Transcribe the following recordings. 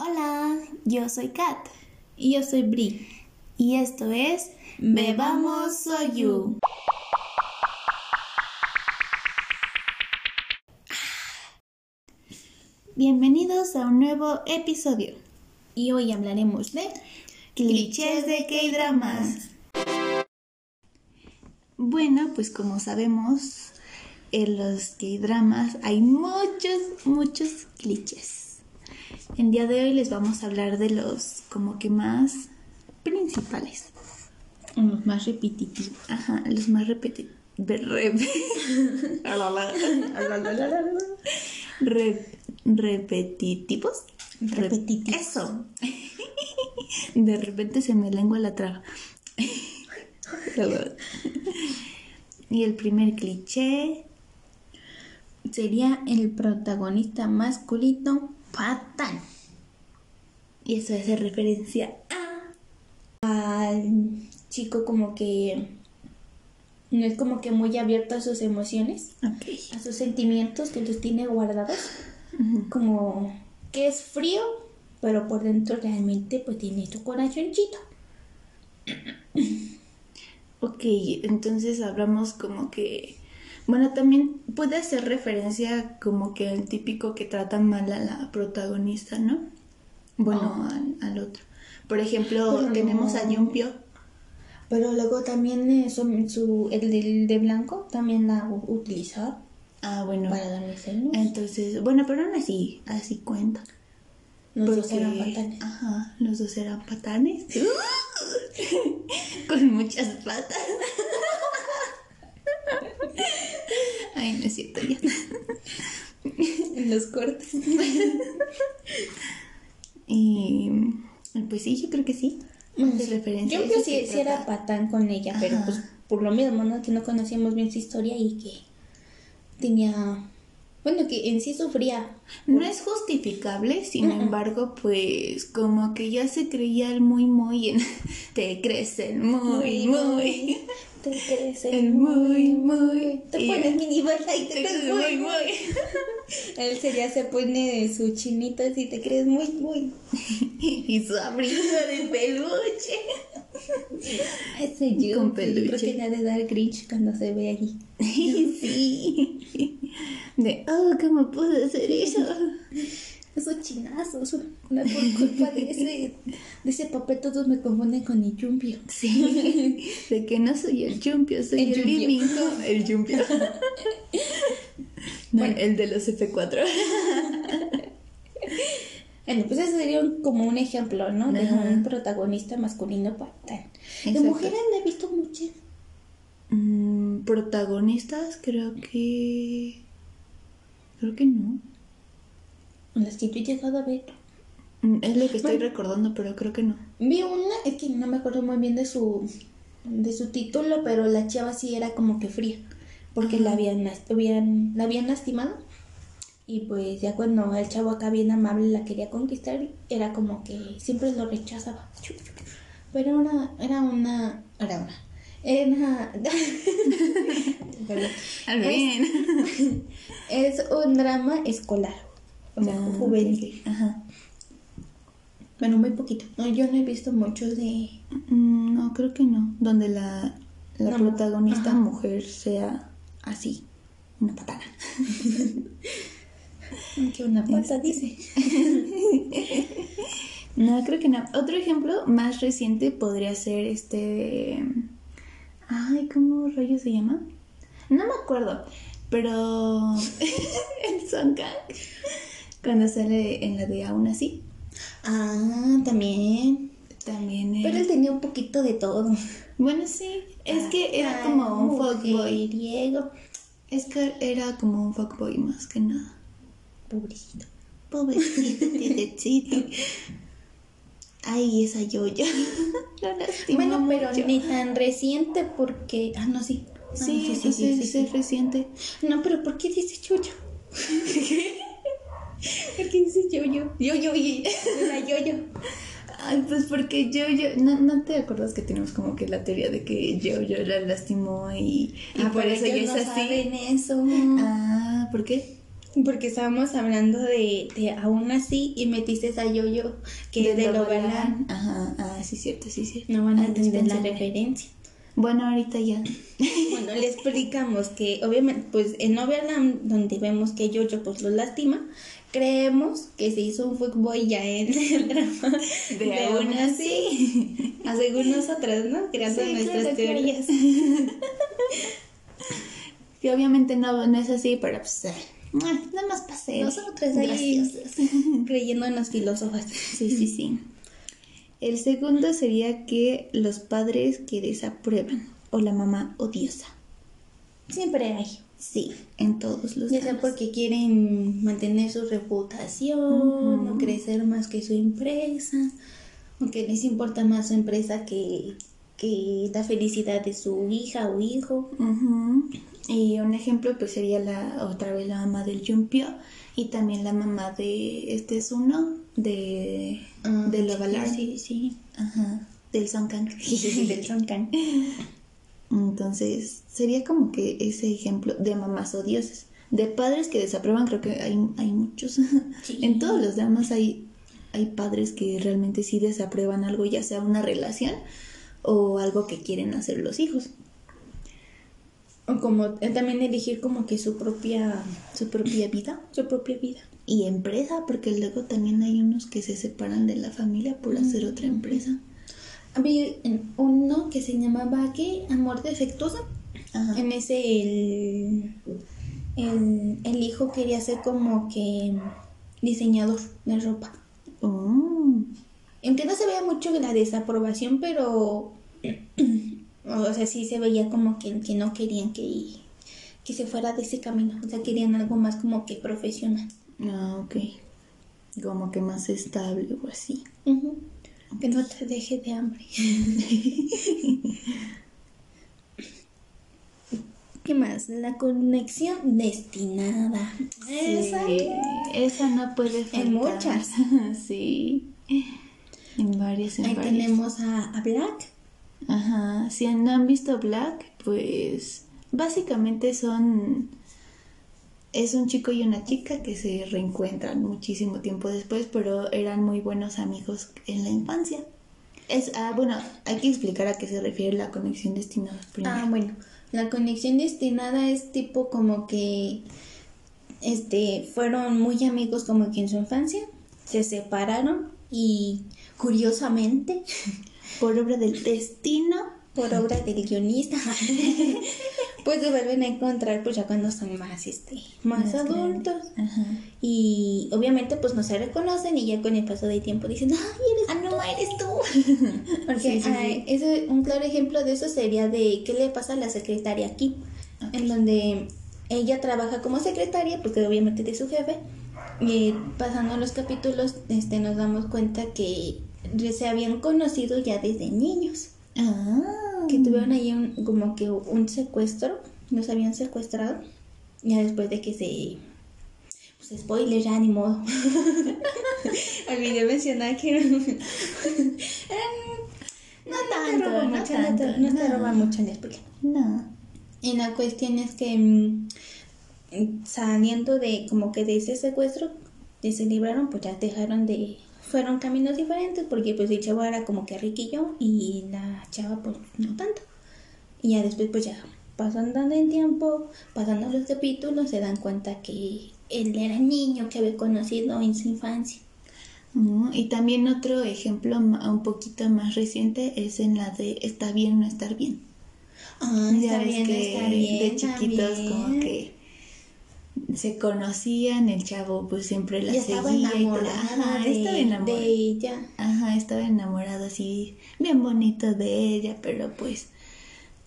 Hola, yo soy Kat Y yo soy Bri. y esto es Bebamos Soyu. Bienvenidos a un nuevo episodio. Y hoy hablaremos de Clichés de K-dramas. Bueno, pues como sabemos, en los K-dramas hay muchos, muchos clichés. El día de hoy les vamos a hablar de los como que más principales. los más repetitivos. Ajá, los más repetitivos. repetitivos. Repetitivos. Eso. De repente se me lengua la traba. y el primer cliché Sería el protagonista masculino patán. y eso hace referencia a Al chico como que no es como que muy abierto a sus emociones, a sus sentimientos que los tiene guardados, como que es frío, pero por dentro realmente pues tiene su corazoncito. Ok, entonces hablamos como que, bueno, también puede hacer referencia como que al típico que trata mal a la protagonista, ¿no? Bueno, Oh. al, al otro. Por ejemplo, tenemos no. a Yumpio. Pero luego también eh, su, el del de blanco también la u- utilizaba Ah, bueno. para darle celos. Entonces, bueno, pero aún así, así cuenta. Los dos eran patanes. Ajá, los dos eran patanes. Con muchas patas. Ay, no es cierto ya. En los cortes. Y pues sí, yo creo que sí. Referencia Yo creo que sí era patán con ella, pero pues por lo mismo, ¿no? Que no conocíamos bien su historia y que tenía... Bueno, que en sí sufría. No es justificable, sin embargo, pues como que ya se creía el muy muy en te crees el muy muy. Te crees El muy muy. Te Y- pones mini falda y te te crees crees muy, muy. Él sería, se pone su chinito así, te crees muy, muy. Y su abrigo de peluche. Ese yo, Con yo creo peluche. que le ha de dar cringe cuando se ve allí. Sí. De, oh, ¿cómo pude hacer eso? Esos chinazos, una por culpa de ese, de ese papel todos me confunden con el yumpio. Sí. De que no soy el Jumpio, soy El el, Yumpio. Limingo. El. No, Bueno. el de los F4. Bueno, pues ese sería un- como un ejemplo, ¿no? De un protagonista masculino patán. De Exacto. mujeres no he visto muchas. Mm, protagonistas, creo que. Creo que no. Las que he llegado a ver. Mm, Es lo que estoy Bueno. recordando, pero creo que no. Vi una, es que no me acuerdo muy bien de su de su título, pero la chava sí era como que fría, porque Ajá. la habían, la habían lastimado y pues ya cuando el chavo acá bien amable la quería conquistar, era como que siempre lo rechazaba. Pero era una era una era una era Es- es un drama escolar, o sea, Ah, juvenil. Ajá. Bueno, muy poquito. No, yo no he visto muchos de Mm, No, creo que no. Donde la, la protagonista ajá. mujer sea así. Una patana. que una pata dice. No, creo que no. Otro ejemplo más reciente podría ser este. Ay, ¿cómo rayos se llama? No me acuerdo, pero el Song Kang, cuando sale en la de Aún así, Ah, también. también es... Pero él tenía un poquito de todo. Bueno, sí, es que era Ah, como un fuckboy. mujeriego. Es que era como un fuckboy más que nada. Pobrecito. Pobrecito. Ay, esa yoya. Lo Bueno, pero mucho. ni tan reciente porque... Ah, no, sí. Ah, Sí, no, sí, sí, sí, es reciente. No, pero ¿por qué dice yoyo? ¿Por qué dice yoyo? Yoyo y la yoyo. Ay, pues porque yo, yo, no, no te acuerdas que tenemos como que la teoría de que yo, yo la lastimó y, y Ah, por eso ya es no así. saben eso. Ah, ¿por qué? Porque estábamos hablando de, de aún así y metiste a Yoyo que es de Overland. Ajá, ah, sí, cierto, sí, cierto. No van a Ah, entender la referencia. Bueno, ahorita ya. Bueno, le explicamos que obviamente, pues en Overland, donde vemos que Yoyo pues lo lastima, creemos que se hizo un fuckboy ya en el drama de, aún así. Según nosotras, ¿no? Creando Sí, nuestras claro, teorías. Que obviamente no, no es así, pero pues. ah, nada más pasé. Nosotras ahí creyendo en las filósofas. Sí, sí, sí. El segundo sería que los padres que desaprueban o la mamá odiosa. Siempre hay. Sí, en todos los Ya sea porque quieren mantener su reputación o crecer más que su empresa, o que les importa más su empresa que, que la felicidad de su hija o hijo. Ujú. Y un ejemplo pues sería la otra vez la mamá del Jumpio y también la mamá de este es uno de Ah, del sí, Ovalar. Sí, sí. Ajá, del Sonkan. Del Sonkan. Entonces, sería como que ese ejemplo de mamás odiosas. De padres que desaprueban, creo que hay, hay muchos. Sí. En todos los dramas hay, hay padres que realmente sí desaprueban algo, ya sea una relación o algo que quieren hacer los hijos. O como eh, también elegir como que su propia, Su propia vida su propia vida. y empresa, porque luego también hay unos que se separan de la familia por hacer otra empresa. Había uno que se llamaba ¿qué? Amor defectuoso. Ajá. En ese el, el, el hijo quería ser como que diseñador de ropa. Oh. Aunque no se veía mucho la desaprobación, pero o sea, sí se veía como que, que no querían que, que se fuera de ese camino. O sea, querían algo más como que profesional. Ah, ok. Como que más estable o así. Ujú. Que no te deje de hambre. ¿Qué más? La conexión destinada. Esa. Esa no puede faltar. En muchas. sí. En varias, en Ahí varias. tenemos a, a Black. Ajá. Si no han visto Black, pues básicamente son es un chico y una chica que se reencuentran muchísimo tiempo después, pero eran muy buenos amigos en la infancia. Es, ah, bueno, hay que explicar a qué se refiere la conexión destinada primero. Ah, bueno. La conexión destinada es tipo como que este fueron muy amigos como que en su infancia, se separaron y curiosamente Por obra del destino. Por obra del guionista pues se vuelven a encontrar pues ya cuando son más este más, Más adultos Ajá. y obviamente pues no se reconocen y ya con el paso del tiempo dicen ay eres Ah, no, eres tú. Porque Sí, sí, ah, sí. ese- un claro ejemplo de eso sería de qué le pasa a la secretaria aquí, en donde ella trabaja como secretaria, porque obviamente de su jefe, y pasando los capítulos este, nos damos cuenta que se habían conocido ya desde niños, Ah. que tuvieron ahí un, como que un secuestro, los habían secuestrado, ya después de que se... Pues spoiler, ya ni modo. Olvidé mencionar que eran- No tanto, no mucho, no tanto. te, no te no. roba mucho el spoiler. No. Y la cuestión es que mm, saliendo de como que de ese secuestro se libraron, pues ya dejaron de fueron caminos diferentes porque pues el chavo era como que riquillo y la chava pues no tanto. Y ya después pues ya pasando el tiempo, pasando los capítulos, se dan cuenta que él era niño que había conocido en su infancia. Y también otro ejemplo un poquito más reciente es en la de está bien no estar bien. Ah, Ya está ves bien, que está bien. de chiquitos como que se conocían, el chavo pues siempre la Y seguía y todo. Ajá, de, estaba de enamorado. ella. Ajá, estaba enamorado así, bien bonito de ella, pero pues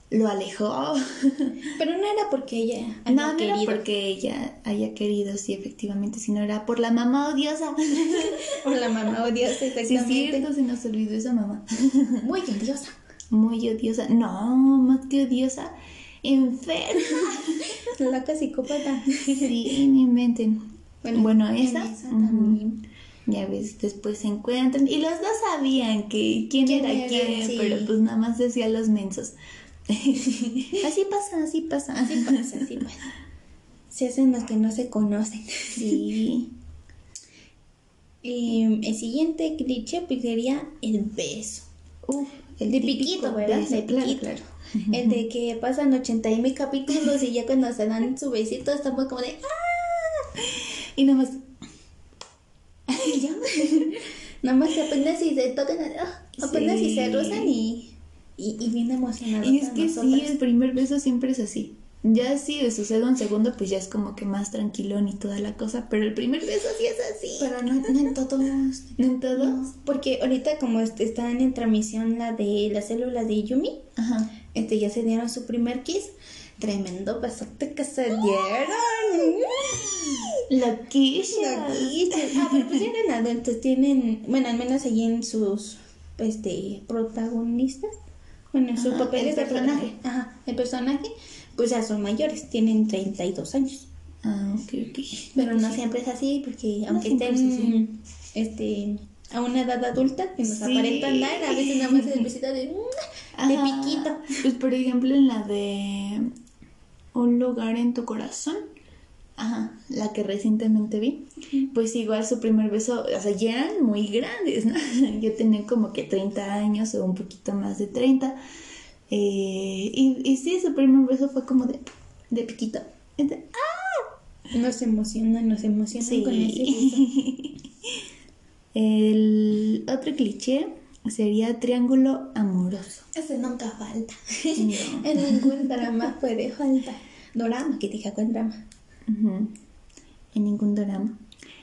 lo alejó. Pero no era porque ella había No, no era porque ella haya querido, sí, efectivamente, sino era por la mamá odiosa. Por la mamá odiosa, Sí, es exactamente. cierto, se nos olvidó esa mamá. Muy odiosa. Muy odiosa. No, más que odiosa. Enferma. Loca psicópata. Sí, no inventen. Bueno, en esa. también. Ya ves, después se encuentran. Y los dos sabían que quién, ¿Quién era era? quién, Sí. pero pues nada más decía los mensos. así pasa, así pasa. Así pasa, así pasa. se hacen los que no se conocen. Sí. Eh, el siguiente cliché pues sería el beso. Uf, El de piquito, ¿verdad? beso, de claro, piquito. claro. El de que pasan 80 mil capítulos y ya cuando se dan su besito estamos como de ¡ah! Y nada más. Y ya. Nada más que apenas si se tocan, ah, apenas si se Sí. rozan y, y, y bien emocionados. Y es que sí, el primer beso siempre es así. Ya si sucede un segundo, pues ya es como que más tranquilón y toda la cosa. Pero el primer beso sí es así. Pero no, no en todos. ¿No en todos? No, porque ahorita como están en transmisión la de la célula de Yumi, Ajá. este ya se dieron su primer kiss. Tremendo besote que se dieron. Loquilla. Loquitos. Ah, pero pues eran adultos, tienen, bueno, al menos allí en sus este protagonistas, bueno, en sus papeles el de personaje. personaje. Ajá, el personaje, pues ya son mayores, tienen 32 años. Ah, ok, ok. Pero no siempre es así, porque aunque es estén este a una edad adulta que nos Sí. aparentan dar, a veces nada más es el besito de, de Ajá. piquito. Pues por ejemplo en la de Un lugar en tu corazón. Ajá, la que recientemente vi. Pues igual su primer beso, o sea, ya eran muy grandes, ¿no? Yo tenía como que 30 años o un poquito más de 30. Eh, y, y sí, su primer beso fue como de, de piquito. ¡ah! Nos emociona, nos emociona Sí. con ese beso. El otro cliché sería triángulo amoroso. Ese nunca falta. No. en ningún drama puede faltar. Drama, que diga con drama. En ningún drama.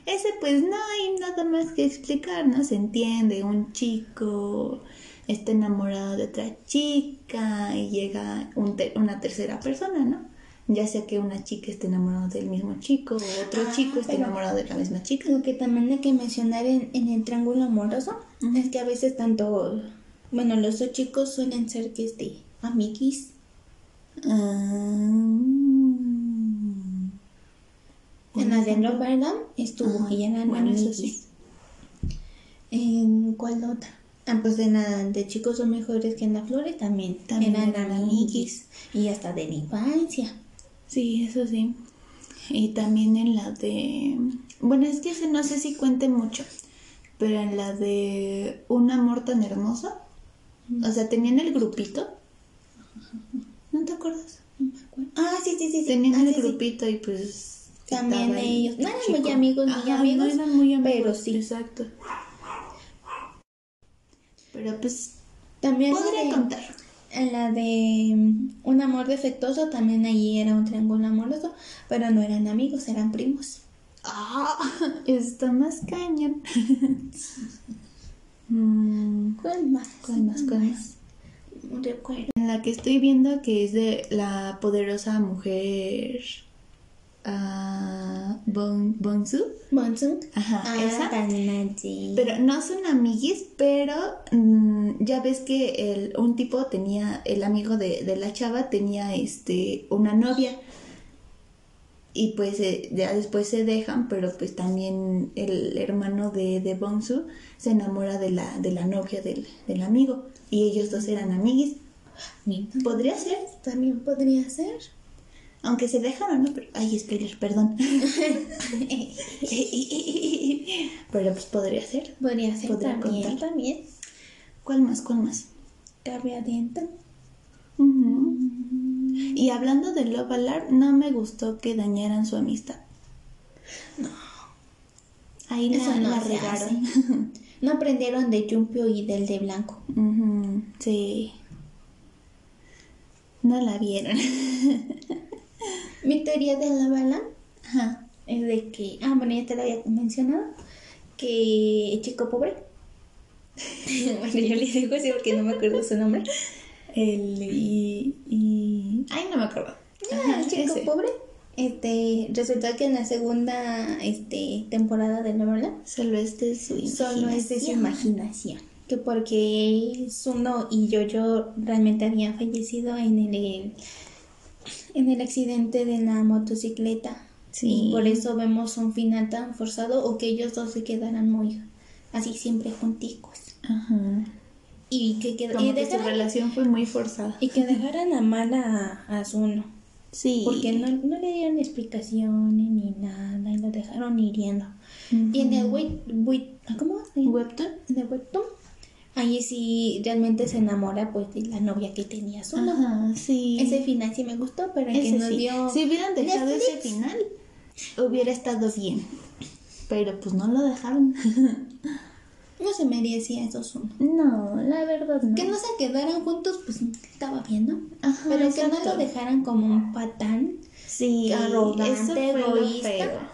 Ese pues no hay nada más que explicar, ¿no? Se entiende, un chico está enamorado de otra chica y llega un te- una tercera persona, ¿no? Ya sea que una chica esté enamorada del mismo chico o otro Ah, chico esté enamorado de la misma chica. Lo que también hay que mencionar en, en el triángulo amoroso es que a veces tanto, bueno, los dos chicos suelen ser que este, amiguis. Ah. En la de estuvo y eran bueno, eso amiguis. sí. ¿En cuál otra? Ah, pues en la de chicos son mejores que en la flores también. También eran amiguis. Y hasta de la infancia. Sí, eso sí. Y también en la de... Bueno, es que no sé si cuente mucho, pero en la de Un amor tan hermoso, o sea, tenían el grupito. ¿No te acuerdas? No me acuerdo. Ah, sí, sí, sí. sí. Tenían Ah, el sí, sí. grupito y pues... También ellos. No eran muy amigos, muy Ajá, amigos, No eran muy amigos, pero sí. Exacto. Pero pues También podría de- contar. En la de mm, Un amor defectuoso también allí era un triángulo amoroso, pero no eran amigos, eran primos. Ah, está más cañón. Mm, ¿Cuál más? ¿Cuál más? ¿Cuál más? Recuerdo. En la que estoy viendo que es de la poderosa mujer ah, Bon, Bonsu. Bonsung. Ajá, Ah, esa. también allí. Pero no son amiguis, pero mm, ya ves que el, un tipo tenía, el amigo de, de la chava tenía este una novia. Y pues eh, ya después se dejan, pero pues también el hermano de, de Bonsu se enamora de la, de la novia del, del amigo. Y ellos dos eran amiguis. Podría ser, También podría ser. Aunque se dejaron, ¿no? Pero, ay, spoiler, perdón. pero pues podría ser. Podría ser Podría también. contar. También. ¿Cuál más? ¿Cuál más? Cabe aliento. Ujú. Y hablando de Love Alarm, no me gustó que dañaran su amistad. No. Ahí Eso la, no la regaron. No aprendieron de Jumpio y del de blanco. Sí. No la vieron. Mi teoría de la bala Ajá. es de que, ah, bueno, ya te lo había mencionado, que el chico pobre. bueno, yo le digo así porque no me acuerdo su nombre. El y, y... Ay, no me acuerdo. Ah, el chico ese. pobre. Este, resultó que en la segunda este, temporada de la bala Solo es de su solo es de su imaginación. imaginación. Que porque Suno y Yo-Yo realmente habían fallecido en el, en el accidente de la motocicleta. Sí. Y por eso vemos un final tan forzado o que ellos dos se quedaran muy así siempre junticos. Ajá. Y que, qued- Como y que su relación fue muy forzada. y que dejaran a mal a, a Suno. Sí. Porque no, no le dieron explicaciones ni nada y lo dejaron hiriendo. Y en el web, web- ¿cómo? Webtoon. En el webtoon, ahí sí realmente se enamora pues de la novia que tenía solo. Ajá, sí. Ese final sí me gustó, pero el que Ese nos sí. dio Si hubieran dejado Netflix, ese final, hubiera estado bien. Pero pues no lo dejaron. no se merecía esos uno. no, la verdad no. Que no se quedaran juntos, pues estaba bien, ¿no? Ajá, pero que no lo dejaran como un patán Sí, arrogante, eso fue lo egoísta.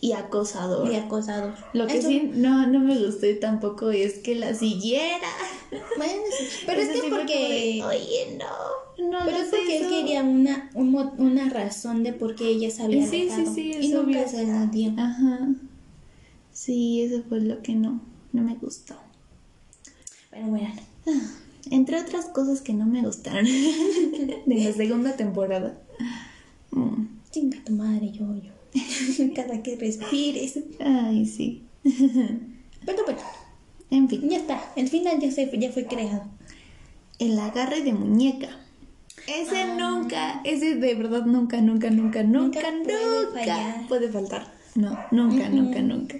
Y acosador. y acosador. Lo que Eso- sí no, no me gustó tampoco es que la siguiera. Bueno, pero es que sí porque... de, Oye, no. No Pero es porque él eso". quería una, un una razón de por qué ella se había Sí, sí, sí, y nunca obvio. se la dio. Ajá. Sí, eso fue lo que no, no me gustó. Pero bueno, Ah, Entre otras cosas que no me gustaron de la segunda temporada. Mm, chinga tu madre, yo, yo. Cada que respires. Ay, sí. Pero bueno, En fin, ya está. El final ya, se, ya fue creado. el agarre de muñeca. Ese Ah. nunca, ese de verdad nunca, nunca, nunca, nunca, Nunca nunca puede fallar. puede faltar. No, nunca, nunca, nunca.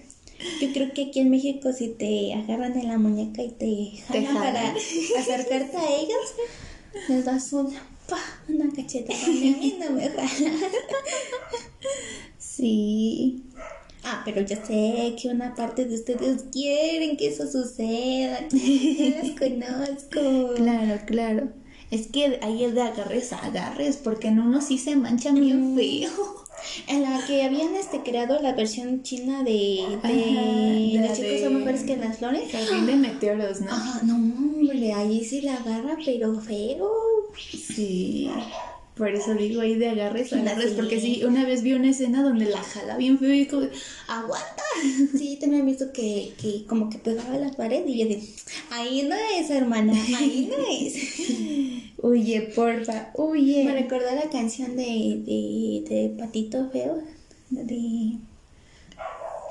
Yo creo que aquí en México si te agarran de la muñeca y te jalan jalan. para acercarte a ellos, les das una, pa, una cachetada. A mí no me jalan. Sí. Ah, pero yo sé que una parte de ustedes quieren que eso suceda. Yo las conozco. Claro, claro. Es que ahí es de agarres a agarres, porque en uno sí se mancha bien feo. En la que habían este creado la versión china de, Ajá, de la Los chicos de- son mejores que las flores. Jardín de meteoros, ¿no? Ajá, no, hombre, ahí sí la agarra, pero feo. Sí. Por eso digo ahí de agarres agarres, Sí. porque sí, una vez vi una escena donde la jala bien feo y como, ¡aguanta! Sí, también he visto que, que como que pegaba la pared y yo de, ahí no es, hermana, ahí no es. Huye, porfa, huye. Me recordó la canción de, de, de Patito Feo, de...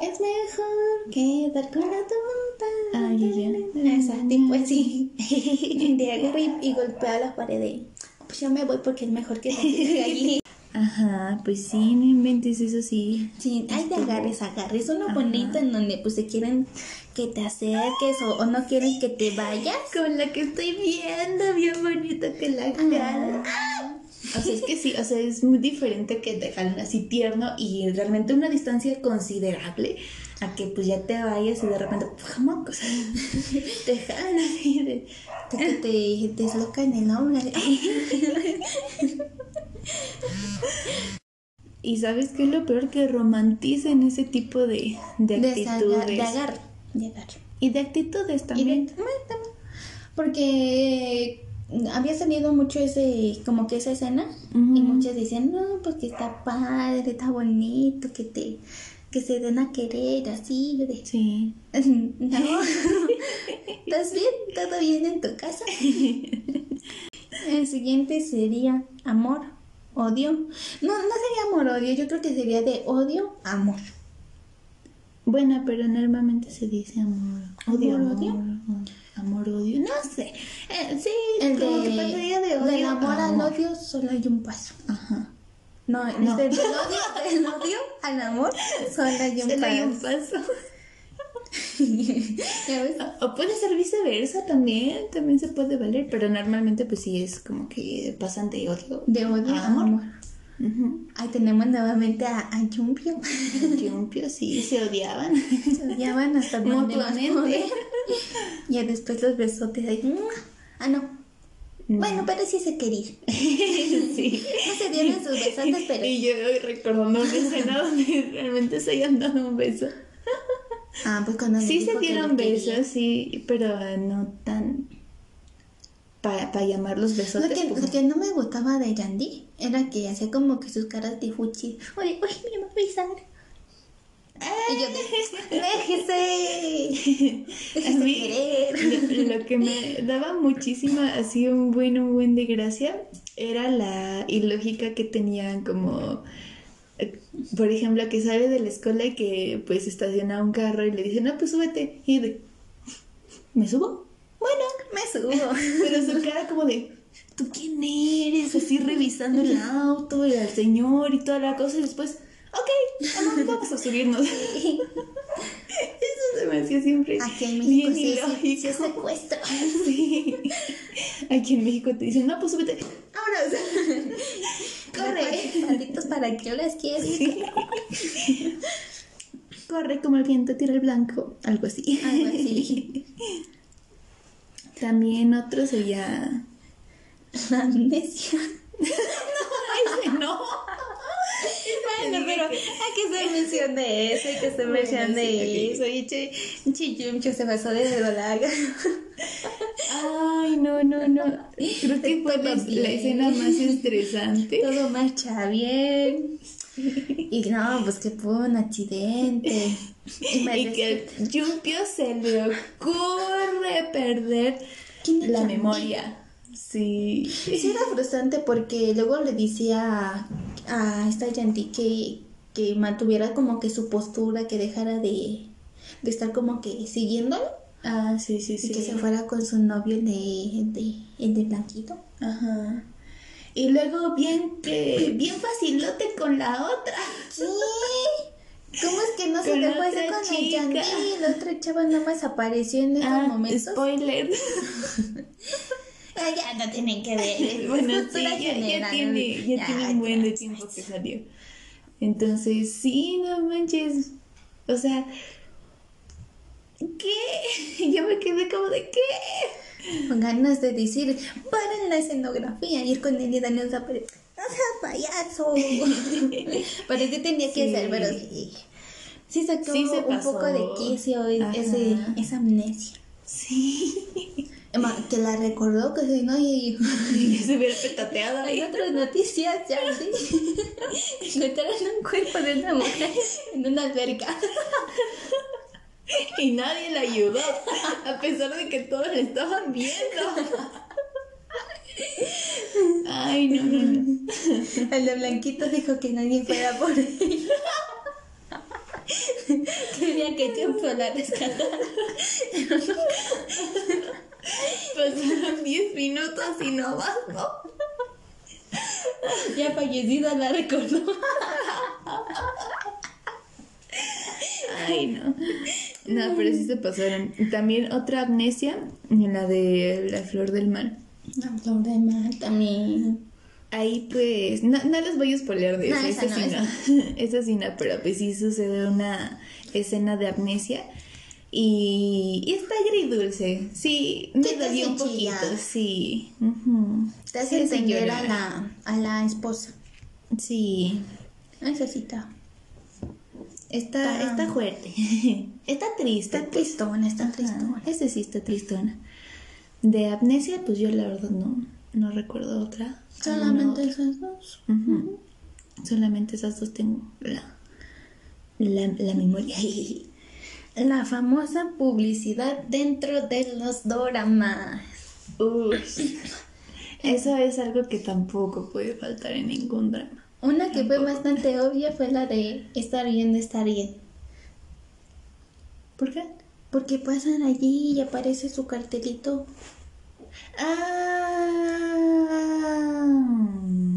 Es mejor quedar con la tonta. Ah, ya. Esa, tipo así. De agarra y, y golpea la pared de... Pues yo me voy porque es mejor que de allí. Ajá, pues sí, no inventes eso sí. Sí, hay de agarres, agarres. Uno bonito en donde pues se quieren que te acerques o, o no quieren que te vayas. Con la que estoy viendo, bien bonito que la jala. O sea, es que sí, o sea, es muy diferente que jalen así tierno y realmente una distancia considerable a que pues ya te vayas y de repente. O sea, te jalan así de... De que te deslocan el hombro. Y ¿sabes qué es lo peor? Que romanticen ese tipo de, de De, actitudes. de agarre. Y de actitudes también. de-. Porque había salido mucho ese, como que esa escena, y muchos decían, no, pues que está padre, está bonito, que te, que se den a querer, así, yo de, Sí. no, ¿estás bien? ¿Todo bien en tu casa? El siguiente sería amor, odio. No, no sería amor, odio, yo creo que sería de odio, amor. Bueno, pero normalmente se dice amor. Odio, ¿Amor, odio? Amor, odio. No sé. Eh, sí, El como de, que pasaría de odio. del amor al odio solo hay un paso. Ajá. No, No. Del, odio, del odio al amor solo hay un Solo hay un paso. O puede ser viceversa también, también se puede valer, pero normalmente pues sí es como que pasan de odio De odio a a amor. Ahí tenemos nuevamente a, a Yumpio. Yumpio, sí, se odiaban. Se odiaban hasta Mutuamente. ya después los besotes ahí. Ah, no. Bueno, pero sí se querían. sí. No se dieron sus besotes, pero Y yo recordando una escena donde realmente se hayan dado un beso. Ah, pues cuando le Sí se dieron lo quería. besos, sí, pero no tan... Para llamar los besotes. Lo que, pues, lo que no me gustaba de Yandy era que hacía como que sus caras de fuchi. Oye, oye, me va a besar. Y yo de, déjese, déjese mí, querer. lo, lo que me daba muchísima, así un buen, un buen de gracia, era la ilógica que tenían como, eh, por ejemplo, que sale de la escuela y que pues estaciona un carro y le dice, no, pues súbete. Y de, ¿me subo? Bueno, me subo. Pero su cara como de, ¿tú quién eres? Así revisando el auto y al señor y toda la cosa y después, ok, vamos, a subirnos. Eso se me hacía siempre Aquí en México bien sí, sí, sí ilógico. es secuestro. Sí. Aquí en México te dicen, no, pues súbete. Vámonos. Corre. Patitos para que yo les quiero. Sí. Corre como el viento tira el blanco. Algo así. Algo así. También otro sería. La amnesia. Ese no. Bueno, pero hay que hacer mención de eso, hay que hacer mención Bueno, eso. Y Chi- Chiyumcho se pasó de verdolaga. Ay, no, no, no. Creo que fue la, la escena más estresante. Todo marcha bien. Y no, pues que fue un accidente. Y Y que al Yumpio se le ocurre perder ¿Quién es la memoria. Sí. Sí era frustrante porque luego le decía a esta Yandy que, que mantuviera como que su postura, que dejara de, de estar como que siguiéndolo Ah, sí, sí, y sí. que se fuera con su novio el de, el de, el de Blanquito. Ajá. Y luego bien que bien facilote con la otra. Sí. ¿Cómo es que no se Con la fue otra con chica. Yandy? La otra chava nada más apareció en esos Ah, momentos. spoiler. Ya no tienen que ver. bueno, sí, ya, ya tiene, ya tiene un buen de tiempo que salió. Entonces, sí, no manches. O sea, ¿qué? Yo me quedé como de ¿qué? Con ganas de decir, paren la escenografía, y darle un zapare. ¡No seas payaso! pero sí tenía que Sí. ser, pero sí. Sí sacó Sí se un pasó. poco de quicio ese, esa amnesia. Sí. Que la recordó que si no, y se hubiera petateado Hay otras noticias, ya sí. Encontraron un cuerpo de una mujer en una alberca. Y nadie la ayudó. A pesar de que todos la estaban viendo. Ay, no, no, no. El de Blanquito dijo que nadie fuera por él. Quería que Jumpo la rescatara. Pasaron 10 minutos y no ¿no? Ya fallecida la recordó. Ay, no. No, pero sí se pasaron. También otra amnesia, la de la flor del mal. La flor de mar también. Ahí pues, no, no les voy a spoiler de No, eso, esa esa, no. Esa sí no, pero pues sí sucede una escena de amnesia y, y está agridulce, sí, me te dolió un poquito, sí. ujú. Te Sí hace entender a la, a la esposa. Sí, Esa sí está. está, Está- fuerte, está triste. Está pues. tristona, está tristona. Ese sí está tristona. De amnesia, pues yo la verdad no, no recuerdo otra. Solamente esas dos. Solamente esas dos tengo la, la, la memoria. La famosa publicidad dentro de los doramas. Eso es algo que tampoco puede faltar en ningún drama. Una que fue bastante obvia fue la de estar bien, estar bien. ¿Por qué? Porque pasan allí y aparece su cartelito. Ah.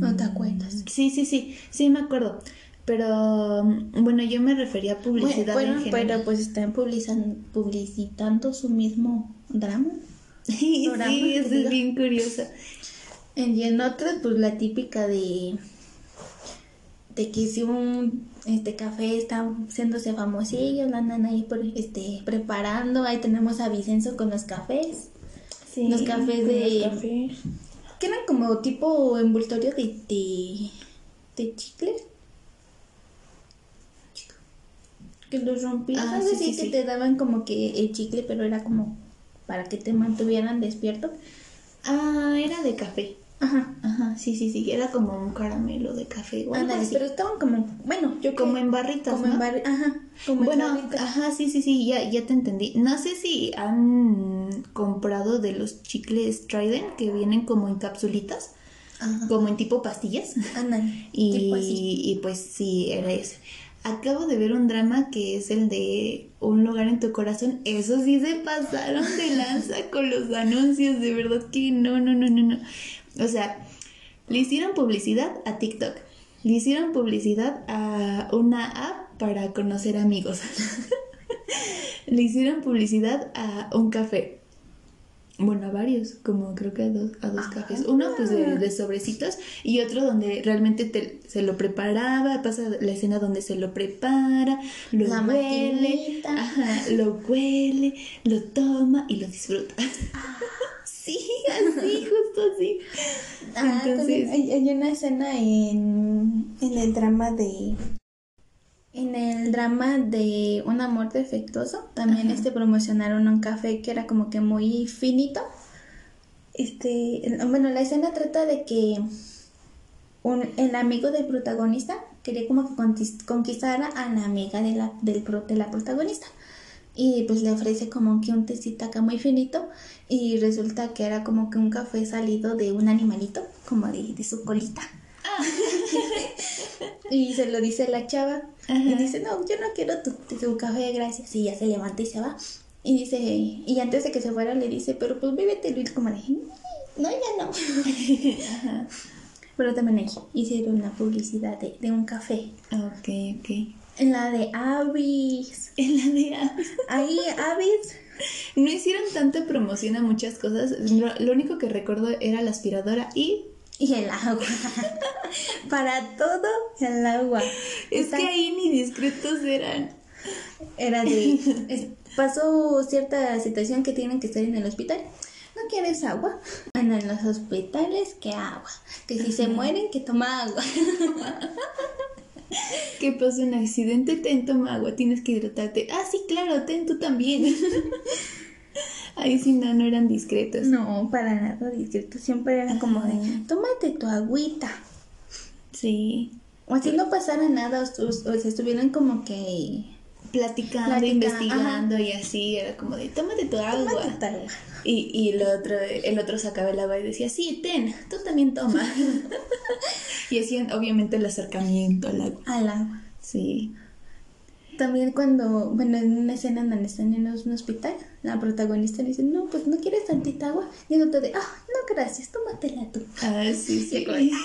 ¿No te acuerdas? Sí, sí, sí, sí me acuerdo. Pero bueno, yo me refería a publicidad Bueno, en general. pero pues están publicitando su mismo drama. sí, eso digo. es bien curioso. Y en otras, pues la típica de de que si un este café está haciéndose famosillo, la andan ahí por, este, preparando, ahí tenemos a Vicenzo con los cafés, Sí, Los cafés de- los cafés. que eran como tipo envoltorio de, de, de chicles. Que los rompías, Ah, sí, sí, que te daban como que el chicle, pero era como para que te mantuvieran despierto. Ah, era de café. Ajá. Ajá, sí, sí, sí. Era como un caramelo de café. así. pero estaban como, bueno, yo como en barritas, como ¿no? en bar, ajá, como en bueno, barritas. ajá, sí, sí, sí, ya, ya te entendí. No sé si han comprado de los chicles Trident que vienen como en capsulitas, Ajá. como en tipo pastillas. Ándale, Y, tipo así. y pues sí, era ese. acabo de ver un drama que es el de Un lugar en tu corazón. Eso sí se pasaron de lanza con los anuncios, de verdad que no, no, no, no, no. O sea, le hicieron publicidad a TikTok. Le hicieron publicidad a una app para conocer amigos. le hicieron publicidad a un café. Bueno, a varios, como creo que a dos, a dos cafés. Uno pues de, de sobrecitos y otro donde realmente te- se lo preparaba, pasa la escena donde se lo prepara, lo La huele, ajá, lo huele, lo toma y lo disfruta. sí, así, justo así. Ah, también hay, hay una escena en, en el drama de. En el drama de Un amor defectuoso, también este promocionaron un café que era como que muy finito. Este, bueno, la escena trata de que un, el amigo del protagonista quería como que conquis- conquistar a la amiga de la, del, pro- de la protagonista. Y pues le ofrece como que un tecito acá muy finito y resulta que era como que un café salido de un animalito, como de, de su colita. y se lo dice la chava y dice, no, yo no quiero tu, tu café, gracias. Y ya se levanta y se va. Y dice, y antes de que se fuera le dice, pero pues bébetelo. Y es como de, no, ya no. Pero también ahí hicieron la publicidad de, de un café. Ok, ok. En la de Avis. En la de Avis. Ahí Avis. No hicieron tanta promoción a muchas cosas. Lo, lo único que recuerdo era la aspiradora y Y el agua. Para todo el agua. es Está- que ahí ni discretos eran. Era de. es- pasó cierta situación que tienen que estar en el hospital. ¿No quieres agua? Anda en los hospitales, que agua. Que si se mueren, que toma agua. ¿Qué pasó? Un accidente, ten, toma agua, tienes que hidratarte. Ah, sí, claro, ten tú también. Ahí sí, no, no eran discretos. No, para nada discreto. Siempre era como de, tómate tu agüita. Sí. O así no pasara nada, o, o- o se estuvieran como que. Platicando, Platica, investigando y así, era como de, tómate tu agua. Tómate tu agua. Y, y el, otro, el otro sacaba el agua y decía, sí, ten, tú también toma. y hacían obviamente el acercamiento al agua. Al agua. Sí. También cuando, bueno, en una escena en donde están en un hospital, la protagonista le dice, no, pues no quieres tantita agua. Y el otro de, ah, no, gracias, tómatela tú. Ah, sí, sí. Y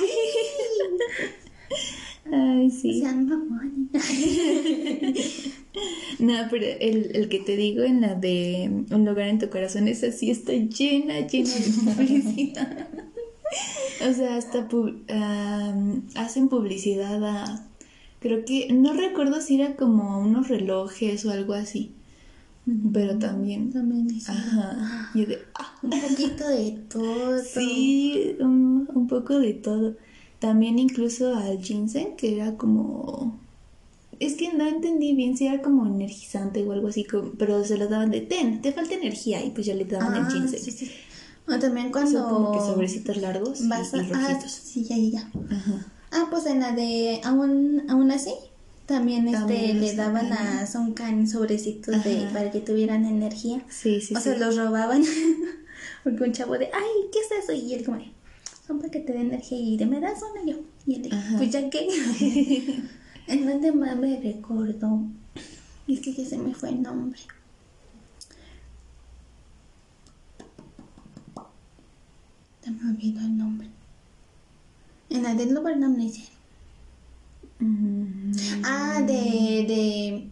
"Ay". Sí. Sean mamones. No, pero el, el que te digo en la de Un lugar en tu corazón, esa sí está llena, llena de publicidad. o sea, hasta pu- am, hacen publicidad a... Creo que... No recuerdo si era como unos relojes o algo así. Pero también... También dice, Ajá. Y de... ah, un poquito de todo. Sí, un, un poco de todo. También incluso al ginseng, que era como... Es que no entendí bien si era como energizante o algo así, como- pero se lo daban de ten, te falta energía y pues ya le daban el Ah, ginseng. sí, sí. O también Son cuando como que sobrecitos largos vas y. Ah, sí, ya, ya. Ajá. Ah, pues en la de aún, aún así, también, este También le daban a Soncan sobrecitos de, para que tuvieran energía. Sí, sí, o sí. sea, los robaban. Porque un chavo de, ay, ¿qué es eso? Y él como son para que te dé energía y de me das una yo. Y él de, Ajá. pues ya que. en donde más me recordó. Es que ya se me fue el nombre. Se me olvidó el nombre. En la lugar amnesia. Mm, Ah, de, de,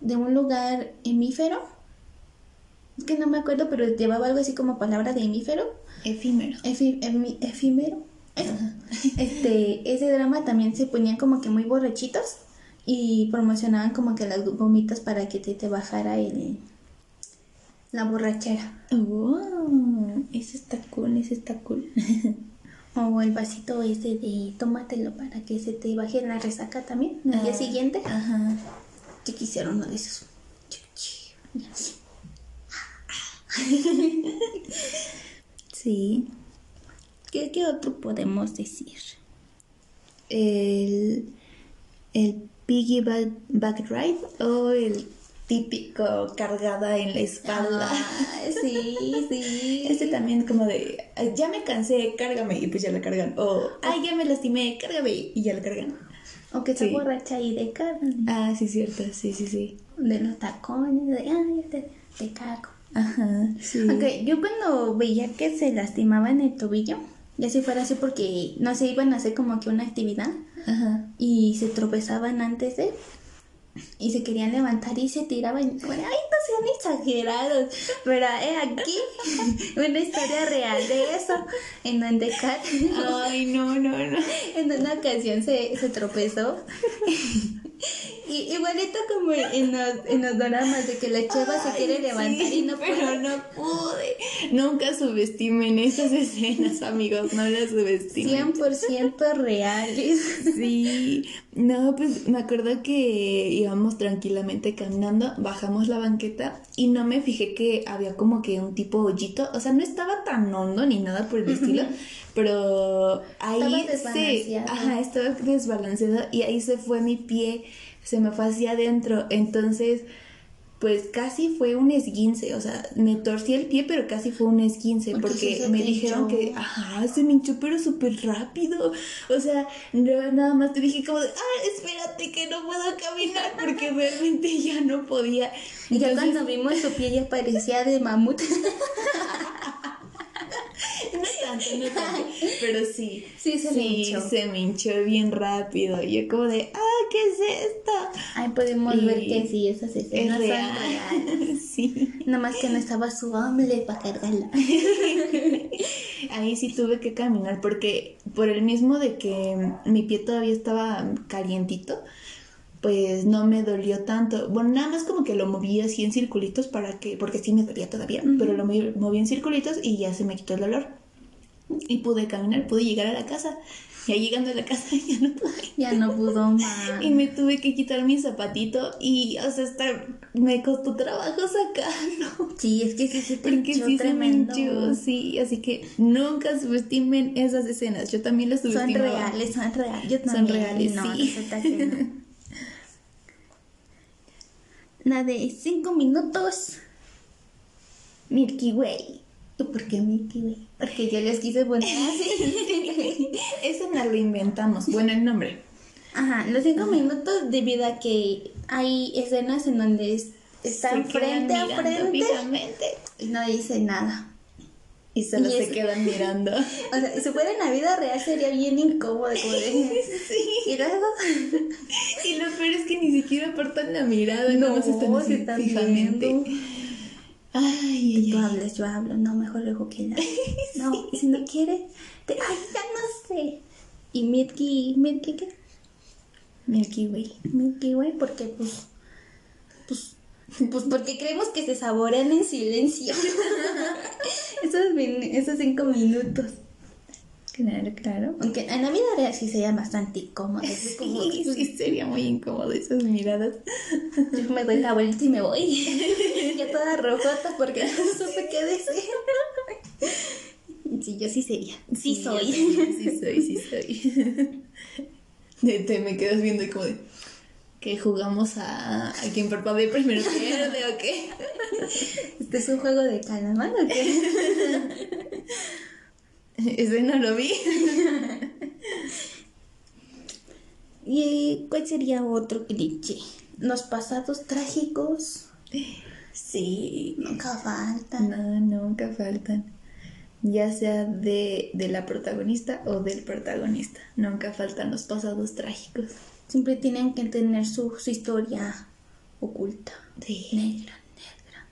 de un lugar hemífero. Es que no me acuerdo, pero llevaba algo así como palabra de hemífero. Efímero. Emi- efímero. Este, ese drama también se ponían como que muy borrachitos y promocionaban como que las gomitas para que te, te bajara el, la borrachera. Oh, ese está cool, ese está cool. O el vasito ese de tómatelo para que se te baje la resaca también. Al día Ah, siguiente. Ajá. Yo quisiera uno de esos. Sí. ¿Qué, qué otro podemos decir? el, el piggyback back ride o el típico cargada en la espalda. Ah, sí, sí. Este también como de, "Ay, ya me cansé, cárgame y pues ya la cargan. O, ay, ya me lastimé, cárgame y ya la cargan. O que está Sí. borracha y de carne. Ah, sí, cierto, sí, sí, sí. De los tacones, de ay, te, te cago. Ajá, sí. Ok, yo cuando veía que se lastimaba en el tobillo, ya si fuera así porque, no sé, iban a hacer como que una actividad Ajá. y se tropezaban antes de y se querían levantar y se tiraban y como, ay, no sean exagerados, pero eh, aquí una historia real de eso, en donde Kat Ay, no, no, no. en una ocasión se, se tropezó. Y igualito como en los, en los dramas de que la chava se quiere levantar sí, y no pero puede. no pude. Nunca subestimen esas escenas, amigos, no las subestimen. 100% reales. Sí, no, pues me acuerdo que íbamos tranquilamente caminando, bajamos la banqueta y no me fijé que había como que un tipo hoyito, o sea, no estaba tan hondo ni nada por el estilo, pero ahí Estaba desbalanceado. ajá, estaba desbalanceado y ahí se fue mi pie, se me fue hacia adentro, entonces pues casi fue un esguince, o sea, me torcí el pie, pero casi fue un esguince, Porque sí me dijeron hinchó. que, ajá, se me hinchó, pero súper rápido, o sea, yo nada más te dije como de, ah, espérate que no puedo caminar, porque realmente ya no podía. Y ya Entonces, cuando vimos su pie ya parecía de mamut. no tanto, no tanto, pero sí, Sí, se le hinchó. se me hinchó bien rápido, y yo como de, ah, ¿qué es esto? Ahí podemos Y ver que sí, esas Es escenas son real, reales. sí. Nada más que no estaba su hombre para cargarla. Ahí sí tuve que caminar porque por el mismo de que mi pie todavía estaba calientito, pues no me dolió tanto. Bueno, nada más como que lo moví así en circulitos para que, porque sí me dolía todavía, pero lo moví, moví en circulitos y ya se me quitó el dolor. Y pude caminar, pude llegar a la casa. Ya llegando a la casa ya no pude. Ya no pudo más. Y me tuve que quitar mi zapatito y, o sea, hasta me costó trabajo sacarlo. Sí, es que sí se te Porque sí se me tremendo. hinchó, sí, así que nunca subestimen esas escenas. Yo también las Son subestimaba. reales, son reales. Yo Son reales, no, sí. no. La de cinco minutos. Milky Way. ¿Y por qué Milky Way? Porque yo les quise poner así. Ese nos lo inventamos. Bueno, el nombre. Ajá, los cinco minutos debido a que hay escenas en donde es- están frente a frente y no dice nada. Y solo Y se es- quedan mirando. O sea, si fuera en la vida real sería bien incómodo. Como de... sí. Y luego... Y lo peor es que ni siquiera apartan la mirada, no, más están se así están fijamente. viendo. Ay, ay, Tú ay. hablas, yo hablo. No, mejor luego que la... No, y si no quiere... te- Ay, ya no sé. Y Milky... ¿Milky qué? Milky Way. Milky Way porque pues... Pues... Porque creemos que se saborean en silencio. esos, cinco minutos. Claro, claro. Aunque en la sí sería bastante incómodo. Como Sí, sí, sería muy incómodo esas miradas. Yo me doy la vuelta y me voy. ya toda rojota porque no supe qué decir. Sí, yo sí sería. Sí, soy. Sí soy, sí soy. Te me quedas viendo y como de que jugamos a, a quien parpadee primero pierde o qué. ¿Este es un juego de calamar o qué? Ese no lo vi. ¿Y cuál sería otro cliché? Los pasados trágicos Sí. nunca faltan. No, nunca faltan. Ya sea de, de la protagonista o del protagonista. Nunca faltan los pasados trágicos. Siempre tienen que tener su, su historia oculta. Sí. Negra, negra.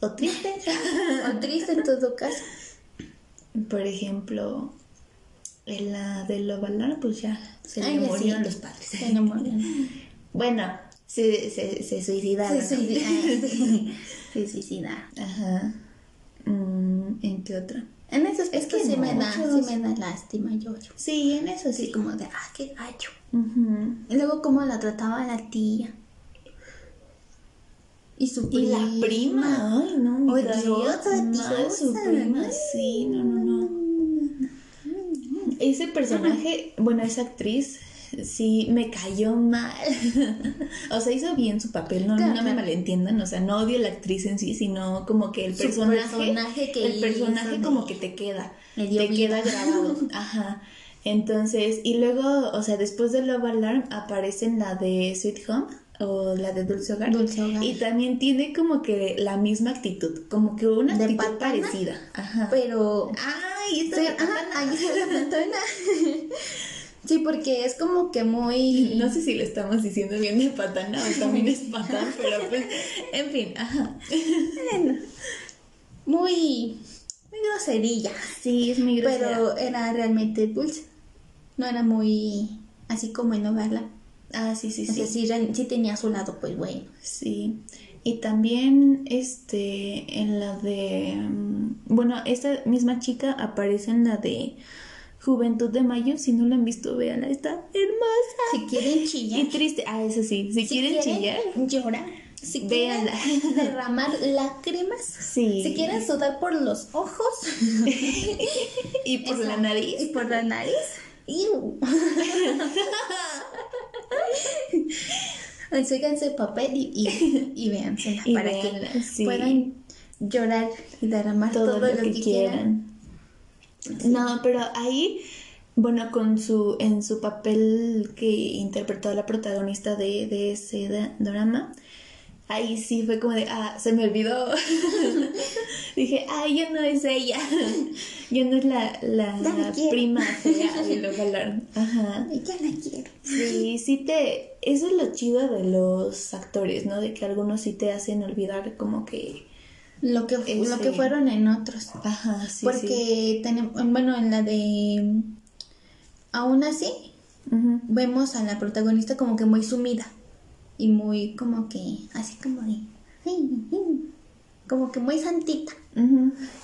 O triste. o triste en todo caso. Por ejemplo, en la de Lobalar, pues ya se Ay, le murieron sí. los padres. Se enamoran. Bueno, se, se, se suicidaron. Se suicidaron. Se suicidaron. Ajá. Mm, ¿En qué otra? En ese aspecto que sí, me da, sí me da lástima, yo. Sí, en eso sí. como de, ah, qué gacho. Y luego cómo la trataba la tía. Y su Y la prima, ay, no, me Odiosa, su prima, sí, no, no, no. Ese personaje, bueno, esa actriz, sí, me cayó mal. o sea, hizo bien su papel, no, Claro, no me claro. malentiendan, o sea, no odio a la actriz en sí, sino como que el personaje, personaje que el personaje como que te queda, te vida. queda grabado, ajá. Entonces, y luego, o sea, después de Love Alarm aparece en la de Sweet Home o la de Dulce Hogar. Dulce Hogar. Y también tiene como que la misma actitud, como que una De actitud patana. parecida. Ajá. Pero Ay, esta Sí, la ajá, patana. ahí está la patana. Sí, porque es como que muy... No sé si le estamos diciendo bien de patana o también es patán, pero pues, en fin, ajá. Bueno, muy... Muy groserilla. Sí, es muy grosera. Pero era realmente dulce. No era muy... Así como en Hogarla. Ah, sí, sí, O sea, sí. sí, sí tenía su lado, pues bueno. Sí. Y también, este, en la de... mm, Bueno, esta misma chica aparece en la de Juventud de Mayo. Si no la han visto, véanla. Está hermosa. Si quieren chillar. Y triste. Ah, eso sí. Si, quieren, chillar. llorar. Si Véanla. quieren derramar lágrimas. Sí. Si quieren sudar por los ojos. Y por Esa. la nariz. Y por la nariz. ¡Iu! Ensíganse papel y, y, y véansela Y para véanla, que sí. puedan llorar y derramar todo, lo, que, quieran. No, pero ahí, bueno, con su, en su papel que interpretó a la protagonista de, de ese drama, ahí sí fue como de, ah, se me olvidó. Dije, ay, ya no es ella. ya no es la, la prima fea de los Alarm. Ajá. Ya la quiero. Sí, sí te... Eso es lo chido de los actores, ¿no? De que algunos sí te hacen olvidar como que... Lo que, Ese. lo que fueron en otros. Ajá, sí, Porque sí. tenemos, bueno, en la de... Aún así, vemos a la protagonista como que muy sumida. Y muy como que, así como de... Como que muy santita.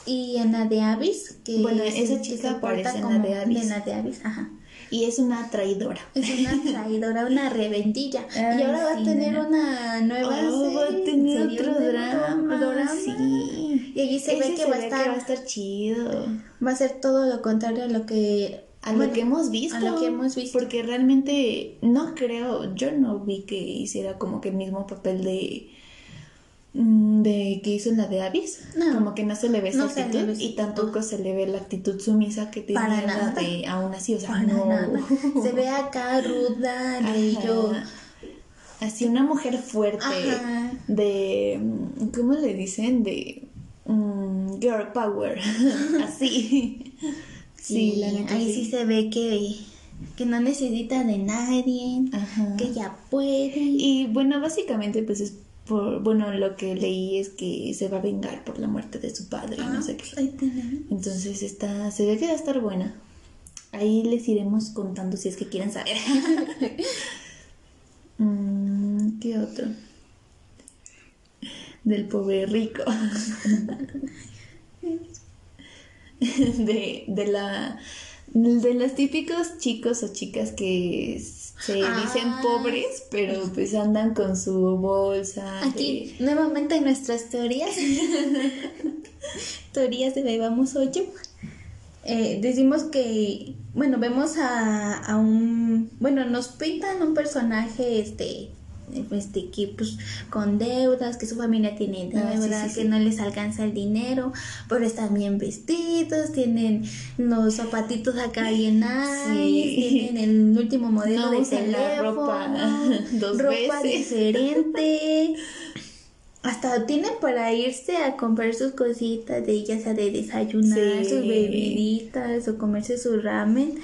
Y en la de Avis, que Bueno, es- esa que chica se porta aparece en la como- de Avis. La de Avis, ajá. Y es una traidora. Es una traidora, una reventilla. Ay, y ahora va a tener una nueva Oh, va a serie, tener serie otro drama. drama. Sí. Y allí se ve que va a ve estar, estar chido. va a ser todo lo contrario a lo que A lo que hemos visto. a lo que hemos visto. Porque realmente no creo, yo no vi que hiciera como que el mismo papel de de que hizo en la de Avis. No. Como que no se le ve esa No le actitud ve esa y tampoco se le ve la actitud sumisa que tenía Para la nada. de aún así, o sea, Para no. nada. Se ve acá ruda, de yo. Así una mujer fuerte Ajá. de mm, ¿cómo le dicen? de mm, girl power. Así. Sí, la neta ahí sí. sí se ve que, que no necesita de nadie, Ajá. que ella puede. Y bueno, básicamente pues es por bueno, lo que leí es que se va a vengar por la muerte de su padre, no sé qué. Ah, ahí tenemos. Entonces está se ve que va a estar buena. Ahí les iremos contando si es que quieren saber. Mm, ¿Qué otro? Del pobre rico. De, de la de los típicos chicos o chicas que se Ah. dicen pobres, pero pues andan con su bolsa. de- Aquí nuevamente nuestras teorías. teorías de Bebamos 8. Eh, decimos que, bueno, vemos a, a un, bueno, nos pintan un personaje, este, este, que pues con deudas, que su familia tiene Ah, sí, deudas, sí, que sí. no les alcanza el dinero, pero están bien vestidos, tienen los zapatitos acá bien nice, tienen el último modelo No de la teléfono, ropa dos ropa veces. diferente. Hasta tienen para irse a comprar sus cositas de ya sea de desayunar, Sí. sus bebiditas o comerse su ramen.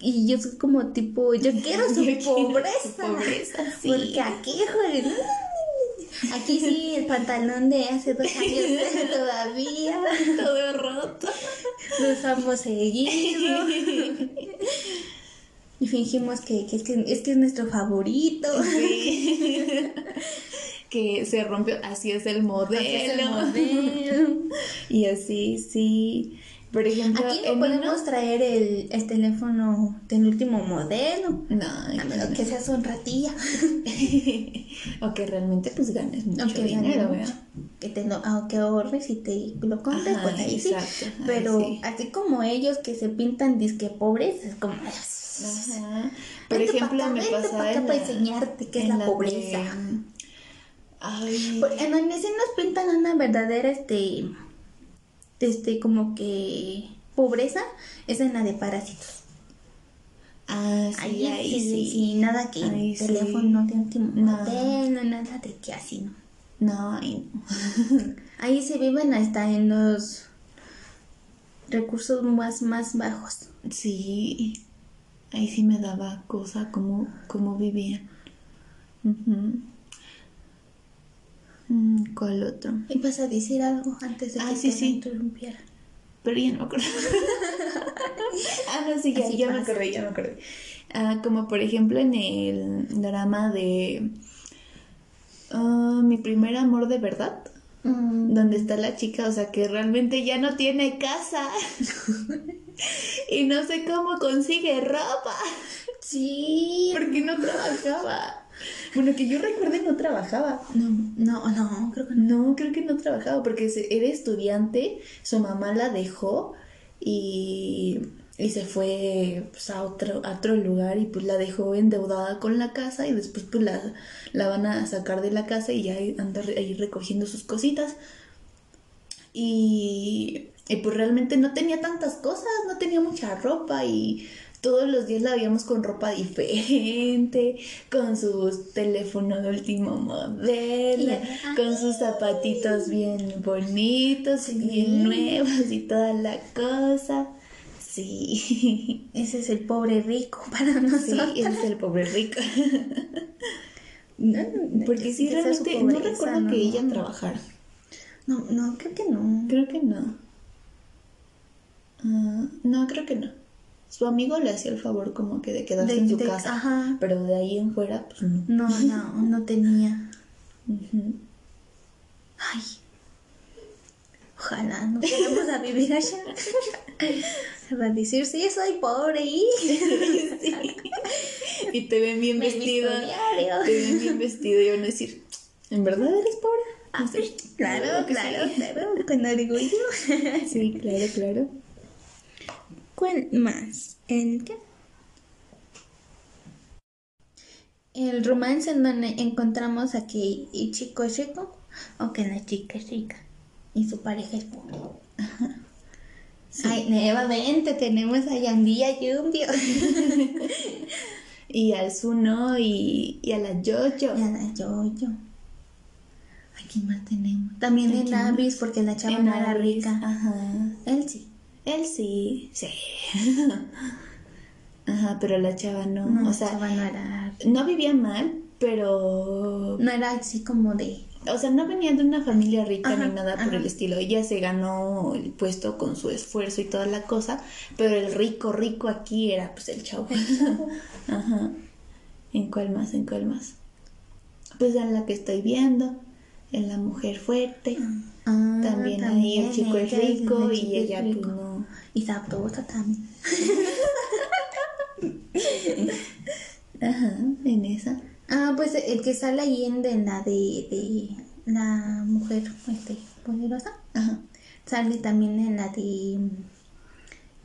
Y, yo soy como tipo, yo quiero su Yo quiero su pobreza. pobreza, sí. Porque aquí, no. Aquí sí, el pantalón de hace dos años todavía. Todo roto. Lo usamos seguido. Y fingimos que, que es que es que es nuestro favorito. Sí. que se rompió, así es el modelo. Así es el modelo. Y así, sí. Por ejemplo, Aquí no podemos traer el, el teléfono del último modelo. No, A menos que seas un ratilla. o que realmente pues ganes mucho Aunque dinero, ganes mucho. Que te lo, aunque ahorres y te lo compres, Ajá, pues ahí sí. ahí Pero sí. así como ellos que se pintan disque pobres, es como. Ajá. Por Vente ejemplo, acá, me pasaba acá en para la- enseñarte qué es la de- pobreza. Ay, Por- En donde sí nos pintan una verdadera, este, este, como que pobreza, es en la de parásitos. Ah, sí, Ahí, ahí sí, sí. sí, nada que Ahí sí. teléfono de último No. nada de que así, ¿no? No, ahí no. Ahí se viven hasta en los recursos más, más bajos. Sí, ahí sí me daba cosa cómo, cómo vivían. ¿Cuál otro? ¿Y vas a decir algo antes de Ah, que sí, te sí. interrumpiera? Pero ya no me acuerdo. ah, no, sí, ya, ya me acordé, ya me acordé. Ah, como por ejemplo en el drama de ah, Mi primer amor de verdad, Mm, donde está la chica, o sea, que realmente ya no tiene casa y no sé cómo consigue ropa sí. porque no trabajaba. Bueno, que yo recuerde no trabajaba. No, no, no, creo que no. No, creo que no trabajaba porque era estudiante, su mamá la dejó y, y se fue pues, a, otro, a otro lugar y pues la dejó endeudada con la casa y después pues la, la van a sacar de la casa y ya anda ahí recogiendo sus cositas. Y, y pues realmente no tenía tantas cosas, no tenía mucha ropa y todos los días la veíamos con ropa diferente, con sus teléfonos de último modelo, Y- con sus zapatitos bien bonitos y bien Sí. nuevos y toda la cosa. Sí, Ese es el pobre rico para sí, nosotros. ese es el pobre rico. No, no, Porque sí, realmente no recuerdo no, que ella trabajara. No, no, creo que no. Creo que no. Ah, no, creo que no. Su amigo le hacía el favor como que de quedarse De- en su de- casa. ajá. Pero de ahí en fuera, pues no. No, no, no tenía. Ujú. Ay. Ojalá no fuéramos a vivir allá. Va a decir, sí, soy pobre y... Sí. Y te ven bien Me vestido. Te ven bien vestido y van a decir, ¿en verdad eres pobre? Ah, Sí. claro, claro, sí. claro. Cuando digo yo. Sí, claro, claro. ¿Cuál más? ¿El qué? El romance en donde encontramos a que el chico es rico o que la chica es rica y su pareja es pobre. Ay, nuevamente tenemos a Yandía Yumbio Y al Zuno y, y a la Yoyo. y a la Yoyo. ¿A quién más tenemos? También ¿A en? Avis porque la chava En no era rica. Ajá. Él sí. Él sí, sí. Ajá, pero la chava no. No, o la sea, chava no era... no vivía mal, pero... No era así como de... O sea, no venía de una familia rica Ajá, ni nada por ajá. el estilo. Ella se ganó el puesto con su esfuerzo y toda la cosa, pero el rico, rico aquí era pues el chavo. Ajá. ¿En cuál más? ¿En cuál más? Pues en la que estoy viendo, en la mujer fuerte. Ah, también, ahí el chico es rico y ella pues no. Y sabrosa también. Ajá, en esa. Ah, pues el que sale ahí en de la de, de la mujer este, poderosa. Ajá. Sale también en la de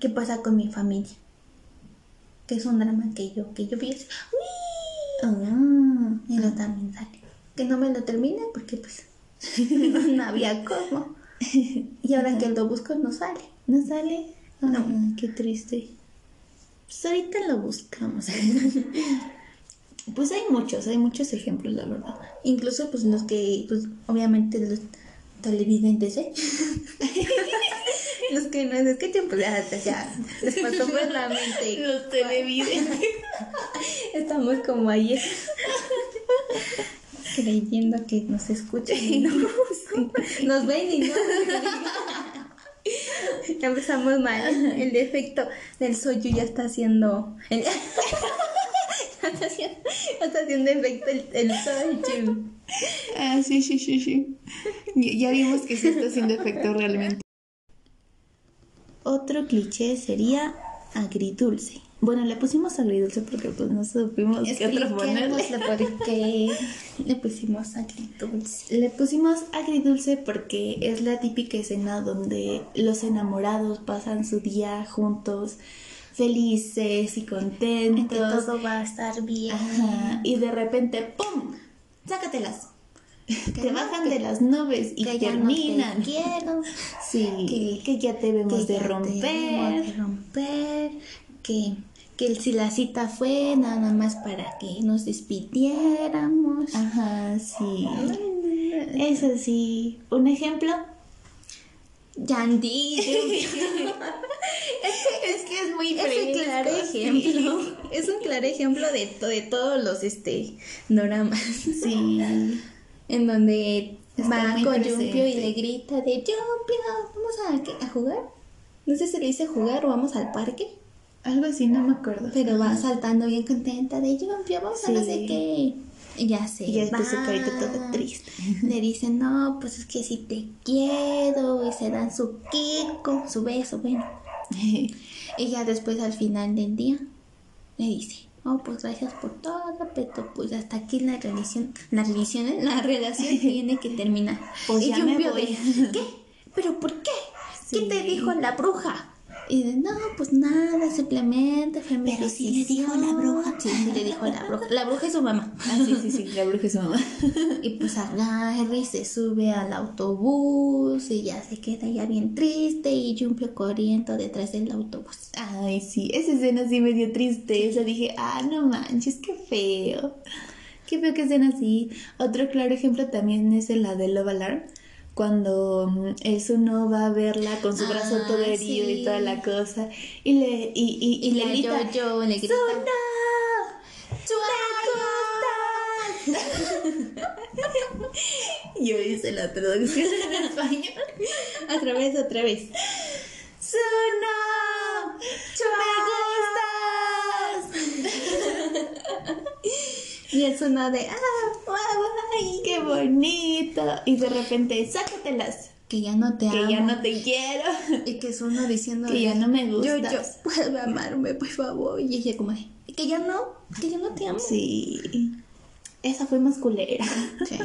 ¿Qué pasa con mi familia? Que es un drama que yo, que yo vi así, ¡uy! Ah, Y lo también sale. Que no me lo termine porque pues no había cómo. Y ahora que lo busco no sale. ¿no sale? No. Qué triste. Pues ahorita lo buscamos. pues hay muchos, hay muchos ejemplos, la verdad. Incluso pues los que, pues obviamente los televidentes, ¿eh? los que no escuchan, pues ya, ya les pasó por la mente. Los televidentes. Estamos como ayer. Creyendo que nos escuchan y no. Nos ven y no. Ya empezamos mal. El defecto del soyu ya está haciendo. el- ya está haciendo, ya está haciendo efecto el, el soyu. Ah, sí, sí, sí, sí. Ya, ya vimos que sí está haciendo efecto realmente. Otro cliché sería agridulce. Bueno, le pusimos agridulce porque pues no supimos qué otro ponerle. Por qué le pusimos agridulce. Le pusimos agridulce porque es la típica escena donde los enamorados pasan su día juntos, felices y En que contentos. todo va a estar bien. Ajá, y de repente, ¡pum! ¡Sácatelas! Te bajan que- de las nubes y que ya no terminan. te quiero. Sí, que, ya debemos que de ya romper. debemos de romper, que, que si la cita fue nada más para que nos despidiéramos. Ajá, sí. Eso sí. ¿Un ejemplo? Yandy. es, que, es muy Es un claro ejemplo. Es un claro ejemplo de, to- de todos los este doramas. Sí. En donde Está va con. Yumpio y le grita de Yumpio, ¿vamos a, a jugar? No sé si le dice jugar o vamos al parque. Algo así, no me acuerdo. Pero va saltando bien contenta de Yumpio, vamos a no sé qué. Y ya se Y ya después su va. carita toda triste. Le dicen, no, pues es que si te quiero. Y se dan su kiko, su beso, bueno. Y ya después al final del día le dice, oh, pues gracias por todo, pero pues hasta aquí la relación, la relación, ¿eh? la relación tiene que terminar. Pues y ya me Yumpio voy. de, ¿qué? ¿Pero por qué? ¿Qué te dijo la bruja? Y de, no, pues nada, simplemente fue Pero sí le dijo la bruja. Sí, sí le dijo la bruja. La bruja es su mamá. Ah, sí, sí, sí, la bruja es su mamá. Y pues agarra y se sube al autobús y ya se queda ya bien triste y Yumpio corriendo detrás del autobús. Ay, sí, esa escena sí me dio tristeza. Dije, ah, no manches, qué feo. Qué feo que estén así. Otro claro ejemplo también es la de Love Alarm. Cuando mm, el Suno va a verla con su brazo Ah, todo herido sí. y toda la cosa. Y le, y, y, Y le la grita, yo le grita. ¡Suno! Yo hice la traducción en español. Otra vez, otra vez. ¡Suno! ¡Me gustas! Y el suena de, ah, guau, ¡Ay, qué bonito! Y de repente, sácatelas. que ya no te amo. Que ya no te quiero. Y que es uno diciendo Que ya no me Yo, yo, vuelve a amarme, por favor. Y ella como de, que ya no, que ya no te amo. Sí. Esa fue más culera. Sí.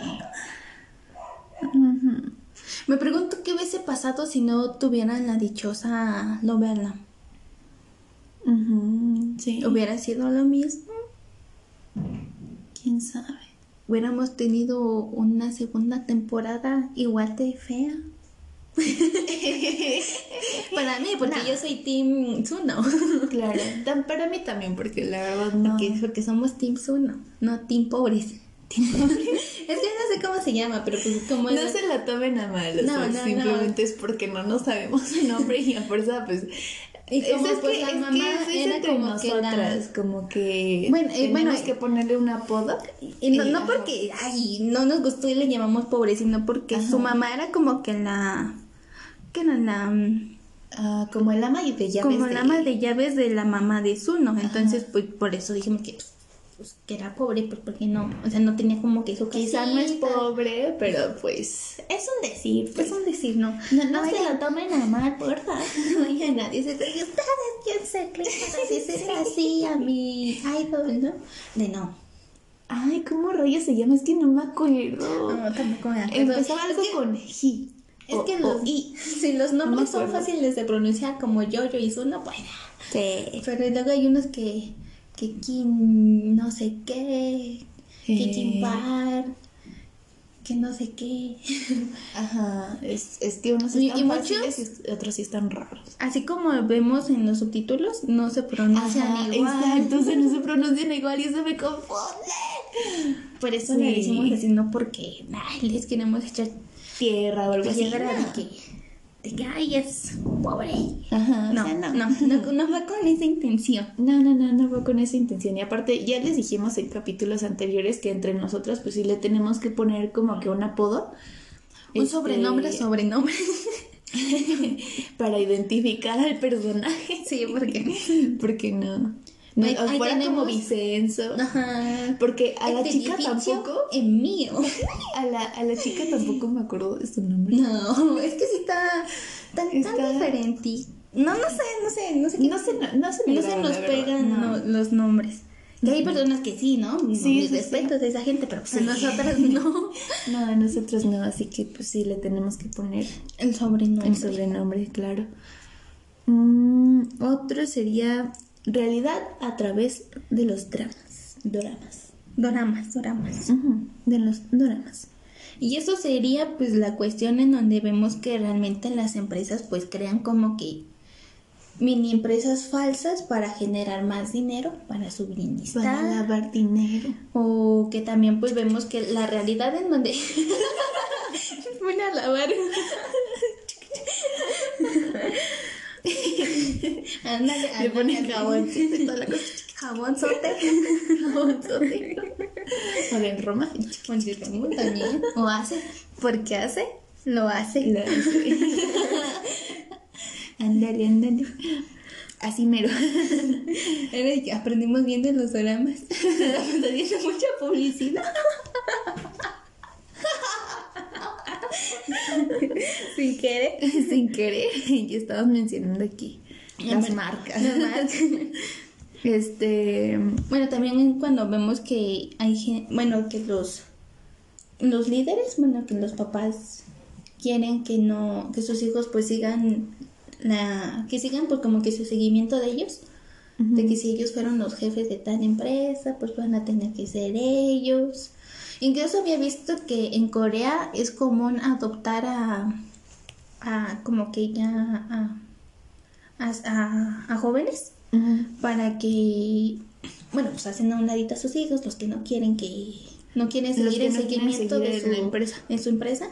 Me pregunto qué hubiese pasado si no tuvieran la dichosa no verla. Ujú, Sí. Hubiera sido lo mismo. ¿Quién sabe? Hubiéramos tenido una segunda temporada igual de fea. Para mí, porque No. yo soy Team Suno. Claro. Para mí también, porque la verdad no. Porque, porque somos Team Suno, no Team Pobres. es que no sé cómo se llama, pero pues como No es- se la tomen a mal, o No, sea, no, simplemente es porque no nos sabemos su nombre y a fuerza, pues. Y como, es pues, que, la es mamá que es era entre como que la- nosotras, como que Bueno, eh, que ponerle un apodo. Y no, no porque ay, no nos gustó y le llamamos pobre, sino porque Ajá. su mamá era como que la. que era la. mm, Ah, como el ama de llaves. como de- la ama de llaves de la mamá de Zuno. Entonces, pues por eso dijimos que, pues, que era pobre, pues porque no. O sea, no tenía como que su Quizá no es casita. pobre, pero pues es un decir. Pues. Es un decir, ¿no? No, no se lo tomen a mal, porfa. No oiga nadie se ¿y ustedes quién se decir así a mi idol, no? De no. Ay, ¿cómo rayos se llama? Es que no me acuerdo. No, tampoco me acuerdo. Empezaba algo Es que- con Ji. Es o- que los, I. si los nombres son fáciles de pronunciar como yo-yo y Zuno, pues. Sí. Pero luego hay unos que. Que Kim. no sé qué. Que Eh. Bar. Que no sé qué. Ajá, es, es que unos Y- están y muchos- y otros sí están raros. Así como vemos en los subtítulos, no se pronuncian Ajá, igual. exacto, se no se pronuncian igual y eso me confunde. Por eso Sí. le decimos así, no porque ay, les queremos echar Tierra o algo así. tierra no. de que. De que ay, es pobre. Ajá, No, o sea, no, no, no, no va con esa intención. No, no, no, no fue con esa intención. Y aparte, ya les dijimos en capítulos anteriores que entre nosotras, pues sí le tenemos que poner como que un apodo. Un Este, sobrenombre, sobrenombre. para identificar al personaje. Sí, porque. Porque no. No Ahí- fuera como Vicenzo. Ajá. Porque a la Este chica tampoco. Es mío. A la, a la chica tampoco me acuerdo de su nombre. No, es que sí está tan, Está- tan diferente. No, no sé, no sé, no sé qué. No se, no se, no se nos pegan no. los nombres. Y hay personas que sí, ¿no? Sí, Mis sí, sí. respetos a esa gente, pero pues a nosotras no. No, a nosotros no, así que pues sí le tenemos que poner El sobrenombre. el sobrenombre, claro. Mm, otro sería realidad a través de los dramas, doramas. Doramas, doramas. De los doramas. Y eso sería pues la cuestión en donde vemos que realmente las empresas pues crean como que mini empresas falsas para generar más dinero para su bienestar. Para lavar dinero. O que también pues vemos que la realidad en donde Van a lavar. ándale, Le ponen toda la cosa. jabón sote. O en Roma. También o hace porque hace lo hace Lo hace. Ándale, ándale. Así mero. Era que aprendimos bien de los dramas estamos haciendo mucha publicidad sin querer Sin querer. Ya estabas mencionando aquí las marcas. Las marcas. Este. Bueno, también cuando vemos que hay bueno, que los los líderes, bueno, que los papás quieren que no que sus hijos pues sigan la que sigan pues como que su seguimiento de ellos, de que si ellos fueron los jefes de tal empresa, pues van a tener que ser ellos. Incluso había visto que en Corea es común adoptar a a como que ya a a, a- jóvenes para que, bueno, pues hacen a un ladito a sus hijos, los que no quieren que, no quieren seguir el no seguimiento de su la empresa. de su empresa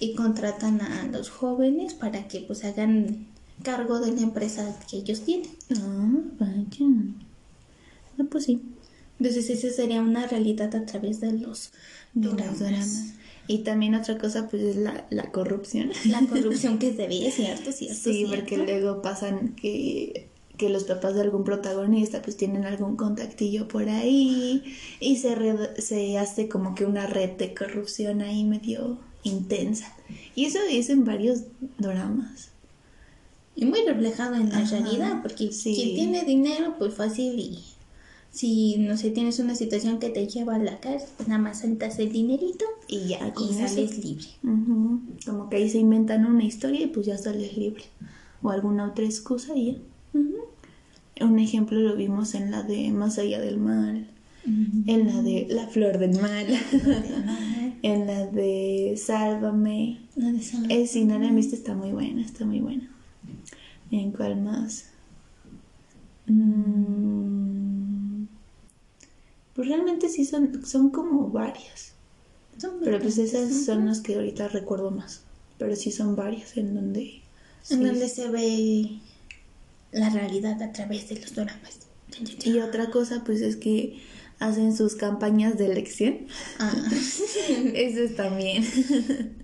y contratan a los jóvenes para que pues hagan cargo de la empresa que ellos tienen. Ah, vaya. No, pues sí. Entonces esa sería una realidad a través de los dramas. dramas. Y también otra cosa, pues es la, la corrupción. La corrupción que se ve, ¿cierto? ¿Cierto? Sí, ¿cierto? porque luego pasan que, que los papás de algún protagonista pues tienen algún contactillo por ahí y se, se hace como que una red de corrupción ahí medio intensa. Y eso es en varios dramas. Y muy reflejado en la Ajá, realidad, porque sí. quien tiene dinero, pues fácil y si, no sé, tienes una situación que te lleva a la cárcel, pues nada más sueltas el dinerito Y ya y eso. sales libre. Como que ahí se inventan una historia y pues ya sales libre. O alguna otra excusa y ya. Un ejemplo lo vimos en la de Más allá del mal, en la de La flor del mal, en la de Sálvame. No de Eh, si no la viste está muy buena, está muy buena. ¿En cuál más? Mm, Pues realmente sí son, son como varias. Son Pero pues esas son las que ahorita recuerdo más. Pero sí son varias en donde... En sí. donde se ve la realidad a través de los dramas. Y otra cosa pues es que hacen sus campañas de elección. Ah, Eso es también.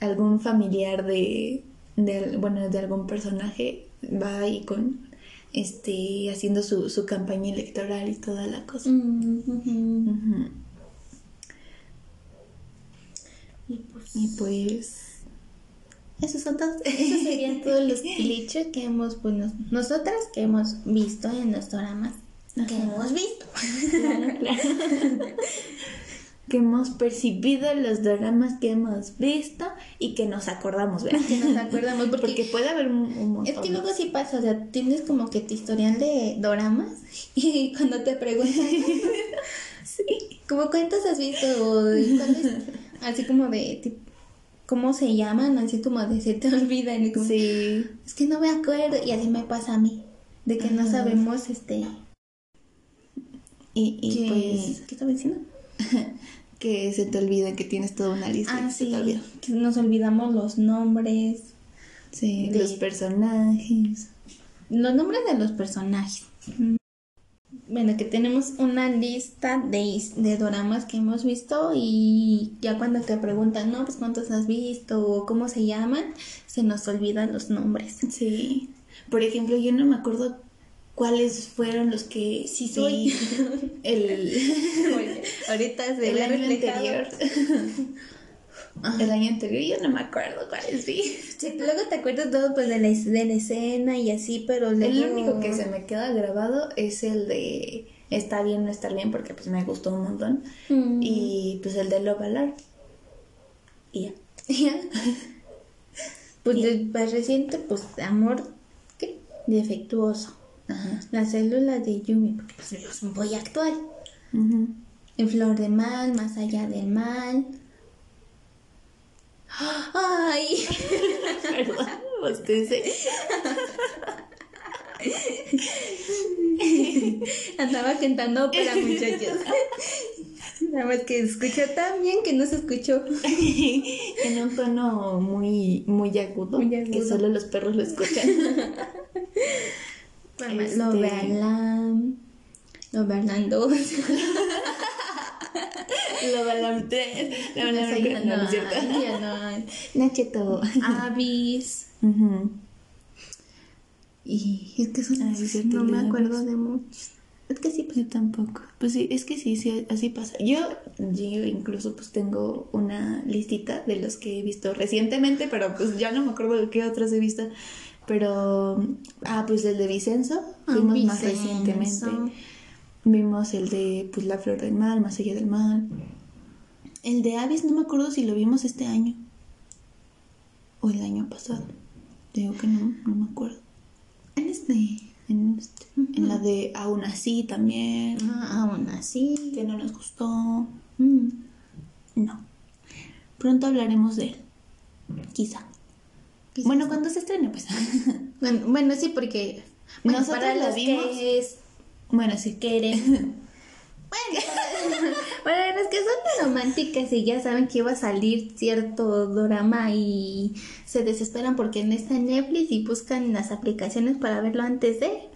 algún familiar de, de, bueno, de algún personaje va ahí con, este, haciendo su, su campaña electoral y toda la cosa. mm. Y pues, Y pues, esos son todos. esos serían todos los clichés que hemos, pues, nos- nosotras que hemos visto en los dramas que hemos visto. Claro, claro. que hemos percibido los dramas que hemos visto y que nos acordamos, ¿verdad? Que nos acordamos, porque, Porque puede haber un, un montón. es que luego sí pasa, o sea, tienes como que tu historial de doramas y cuando te preguntan, Sí. ¿cómo cuántos has visto? O así como de, tip- ¿cómo se llaman? Así como de se te olvidan. como, Sí. Es que no me acuerdo y así me pasa a mí, de que no sabemos, este, Y, y pues ¿qué estaba diciendo? Que se te olvida que tienes toda una lista. Ah, sí, que nos olvidamos los nombres, Sí, de- los personajes. los nombres de los personajes. Bueno, que tenemos una lista de, de doramas que hemos visto y ya cuando te preguntan, no, pues cuántos has visto o cómo se llaman, se nos olvidan los nombres. Sí. Por ejemplo, yo no me acuerdo cuáles fueron los que Sí soy. el, Ahorita se el año reflejado. anterior. el año anterior yo no me acuerdo cuáles vi. Sí, luego te acuerdas todo pues de la, de la escena y así, pero luego... El único que se me queda grabado es el de está bien no estar bien porque pues me gustó un montón Mm. y pues el de Love Alarm. Y ya. Ya. Pues Ya. del más reciente, pues amor ¿qué? defectuoso. Ajá. La célula de Yumi, porque pues es muy actual. Ujú. En Flor de Mal, Más allá del mal. ¡Ay! Perdón. Andaba cantando ópera, muchachos. Nada más que escuchó tan bien que no se escuchó. en un tono muy, muy agudo, Muy agudo. que solo los perros lo escuchan. Este- Lo verán. Lo verán dos. Lo balam tres. Lo balam tres. No, no es cierto. no. Avis. Ujú. Y es que son sí, es cierto, no me acuerdo de muchos. Es que sí, pues. Yo tampoco. Pues sí, es que sí, sí, así pasa. Yo, yo incluso pues tengo una listita de los que he visto recientemente, pero pues ya no me acuerdo de qué otros he visto. Pero, ah, pues el de Vicenzo, Ah, vimos más Vicenzo. recientemente. Vimos el de pues La Flor del Mal, Más allá del mal. El de Avis no me acuerdo si lo vimos este año o el año pasado. Digo que no, no me acuerdo. En este. En, este- en la de Aún así también. Ah, aún así. que no nos gustó. Mm. No. Pronto hablaremos de él. Quizá. Quizás. Bueno, cuando se estrene, pues. Bueno, bueno, sí, porque. Bueno, Nosotros para los vimos. que es- bueno, sí. quieren. Bueno, para los que son románticas y ya saben que iba a salir cierto drama y se desesperan porque no está en Netflix y buscan las aplicaciones para verlo antes de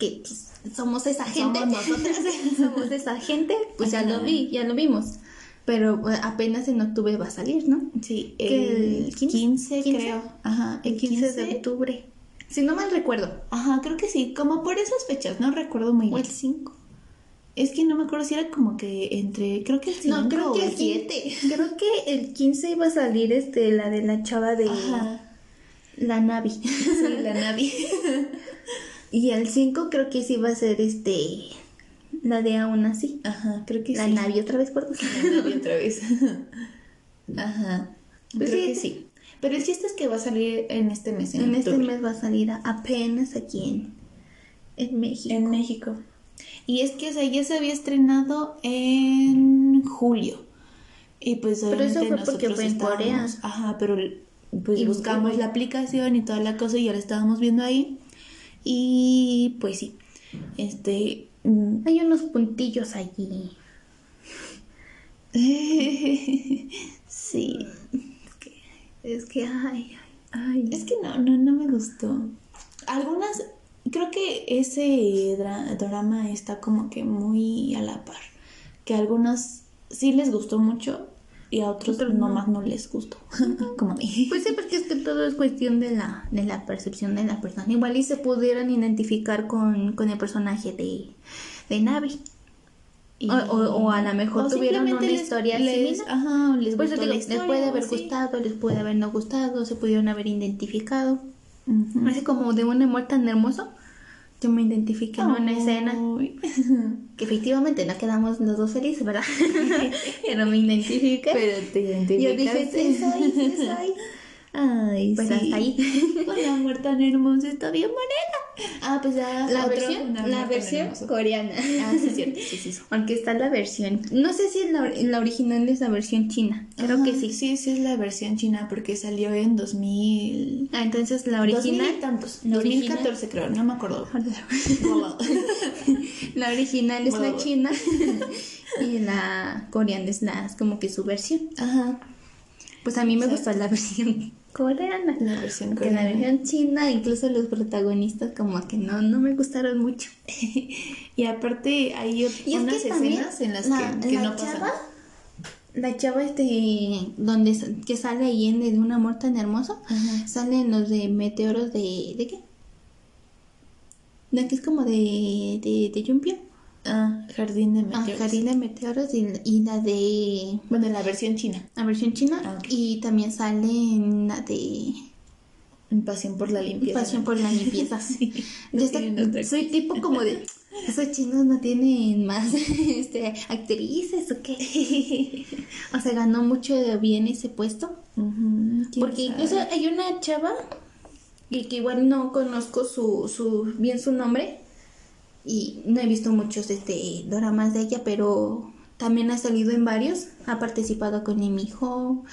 que pues, somos esa gente, Somos nosotras. somos esa gente, pues ya lo vi, ya lo vimos. Pero apenas en octubre va a salir, ¿no? Sí, el el 15, 15, creo. Ajá, El 15 de octubre. Si no mal recuerdo. Ajá, creo que sí. Como por esas fechas, no recuerdo muy O bien. el 5. Es que no me acuerdo si era como que entre. Creo que el 5 No, creo o que el el 7. Creo que el 15 iba a salir este la de la chava de Ajá. la Navi. Sí, la Navi. y el 5 creo que sí iba a ser este la de aún así. Ajá, creo que La sí. Navi otra vez por La Navi otra vez. Ajá. Pues creo sí. que sí. Pero el chiste es que va a salir en este mes. En, En este mes va a salir apenas aquí en, en México. En México. Y es que, o sea, ya se había estrenado en julio. Y pues Pero eso fue porque fue en Corea. Ajá, pero pues Y- buscamos la aplicación y toda la cosa y ya la estábamos viendo ahí. Y pues sí. Este. Mm, Hay unos puntillos allí. sí. Es que ay, ay, ay. Es que no, no, no me gustó. Algunas, creo que ese dra- drama está como que muy a la par. Que a algunos sí les gustó mucho y a otros no. nomás no les gustó. como a mí. Pues sí, porque es que todo es cuestión de la, de la percepción de la persona. Igual y se pudieran identificar con, con el personaje de, de Navi. Y- O, o- o a lo mejor tuvieron una les- historia les- similar. Ajá, les Pues gustó digo, la les historia. puede haber sí. gustado, les puede haber no gustado, se pudieron haber identificado. Ujú. Así como de un amor tan hermoso, yo me identifiqué en una escena que efectivamente no quedamos los dos felices, ¿verdad? Pero me identifiqué. Pero te identificaste. yo dije, sí soy, sí soy. Ay, Pues sí. hasta ahí. Un amor tan hermoso está bien bonita. Ah, pues ya. La otro, versión, la versión coreana. Ah, sí, es cierto. Sí, sí, sí. Aunque está la versión. No sé si la, la original es la versión china. Creo Ajá, que sí. Sí, sí es la versión china porque salió en 2000... Ah, entonces la 2000 original. y tantos. la 2014 creo, no me acuerdo. La original es la china y la coreana es la como que su versión. Ajá. Pues a mí me gustó la versión coreana. La versión Que la coreana. versión china, incluso los protagonistas como que no, no me gustaron mucho. Y aparte hay Y es unas que también escenas en las la, que, que la no pasan. chava, la chava este donde que sale ahí en de un amor tan hermoso, Ajá. salen los de meteoros de ¿de qué? De que es como de de, de Yumpio. Ah, Jardín de Ah, Meteoros. Jardín de meteoros y, y la de Bueno, la versión china. la versión china Ah, ok. y también sale en la de Pasión por la limpieza. Pasión por la limpieza. Sí. No está- soy tipo como de esos chinos no tienen más este actrices o qué. o sea, ganó mucho bien ese puesto. Ujú, ¿quién Porque incluso hay una chava y que igual no conozco su, su bien su nombre y no he visto muchos este doramas de ella, pero también ha salido en varios. Ha participado con Emijo,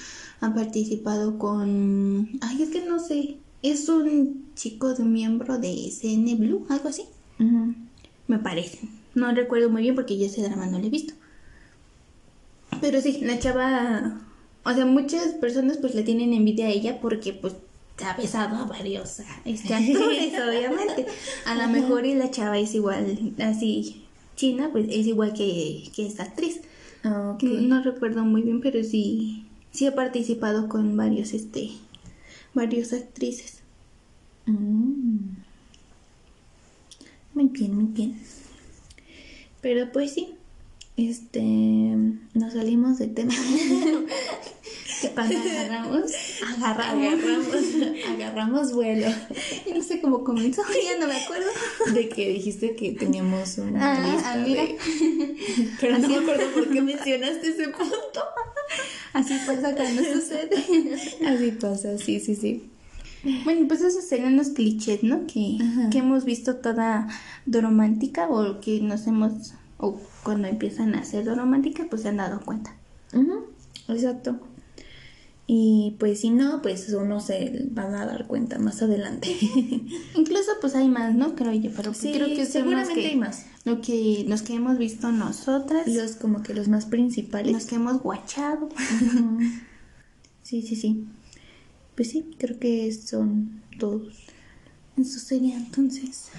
ha participado con ay es que no sé es un chico de un miembro de CN Blue, algo así. Me parece. No recuerdo muy bien porque yo ese drama no lo he visto. Pero sí, la chava. O sea, muchas personas pues le tienen envidia a ella porque pues ha besado a varios este, actores, obviamente. A lo mejor y la chava es igual, así, china, pues es igual que, que esta actriz. Ah. No, no recuerdo muy bien, pero sí, sí ha participado con varios, este, varios actrices. Mm. Muy bien, muy bien. Pero pues sí, este, nos salimos de tema. Agarramos, agarramos. agarramos, agarramos vuelo. Y no sé cómo comenzó, ya no me acuerdo. De que dijiste que teníamos una Ah, lista ah, mira. de- Pero no me acuerdo por qué mencionaste ese punto. Así pasa cuando sucede. Así pasa, sí, sí, sí. Bueno, pues esos serían los clichés, ¿no? Que, Ajá. que hemos visto toda doromántica o que nos hemos, o cuando empiezan a hacer doromántica, pues se han dado cuenta. Exacto. Y pues si no, pues uno se van a dar cuenta más adelante. Incluso pues hay más, ¿no? Creo yo, pero pues Sí, creo que seguramente que, hay más. Lo que, los que hemos visto nosotras, Los como que los más principales. los que hemos guachado. Sí, sí, sí. Pues sí, creo que son todos. Eso sería entonces.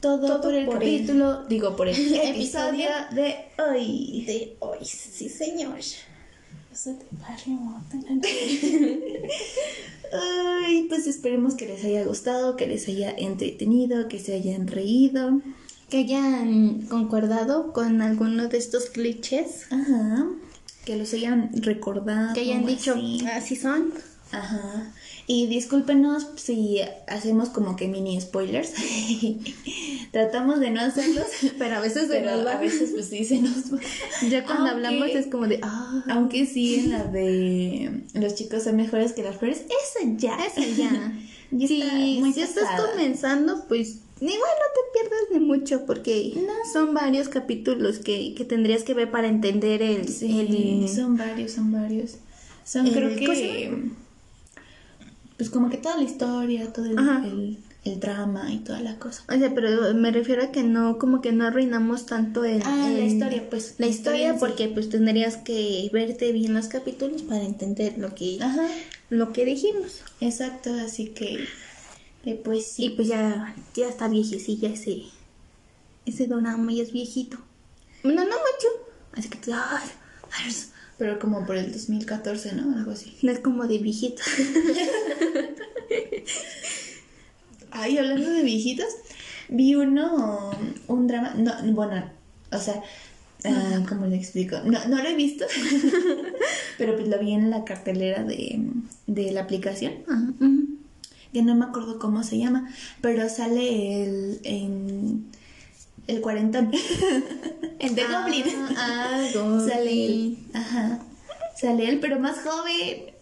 Todo, Todo por el por el- capítulo, digo, por el episodio de hoy. De hoy, sí señor. Te Ay, pues esperemos que les haya gustado, que les haya entretenido, que se hayan reído. Que hayan concordado con alguno de estos clichés. Ajá. Que los hayan recordado. Que hayan dicho, así. así son. Ajá. Y discúlpenos si hacemos como que mini spoilers. Tratamos de no hacerlos, Pero a veces se nos va. a veces pues sí se nos va. Ya cuando Aunque- hablamos es como de, ah, Aunque sí en la de los chicos son mejores que las flores, esa ya. eso ya. Ya si muy si estás comenzando, pues igual no te pierdas de mucho porque son varios capítulos que, que tendrías que ver para entender el... Sí, el- son varios, son varios. Son el- creo ¿cómo se que pues como que toda la historia, todo el, el, el drama y toda la cosa. O sea, pero me refiero a que no, como que no arruinamos tanto el... Ah, la historia, pues, La historia sí. porque pues tendrías que verte bien los capítulos para entender lo que, Ajá. lo que dijimos. Exacto, así que eh, pues sí. Y pues ya, ya está viejecilla ese, ese Donama, ya es viejito. No, no mucho. Así que, ay, ay, Pero como por el 2014, ¿no? Algo así. no es como de viejito. Ay, hablando de viejitos, vi uno, un drama, no, bueno, o sea, ah, ¿cómo le explico? No, no lo he visto, pero pues lo vi en la cartelera de, de la aplicación, Ajá, que no me acuerdo cómo se llama, pero sale el, en, el cuarentón, el de Goblin. Ah, Sale él, Goblin. ajá, sale él, pero más joven.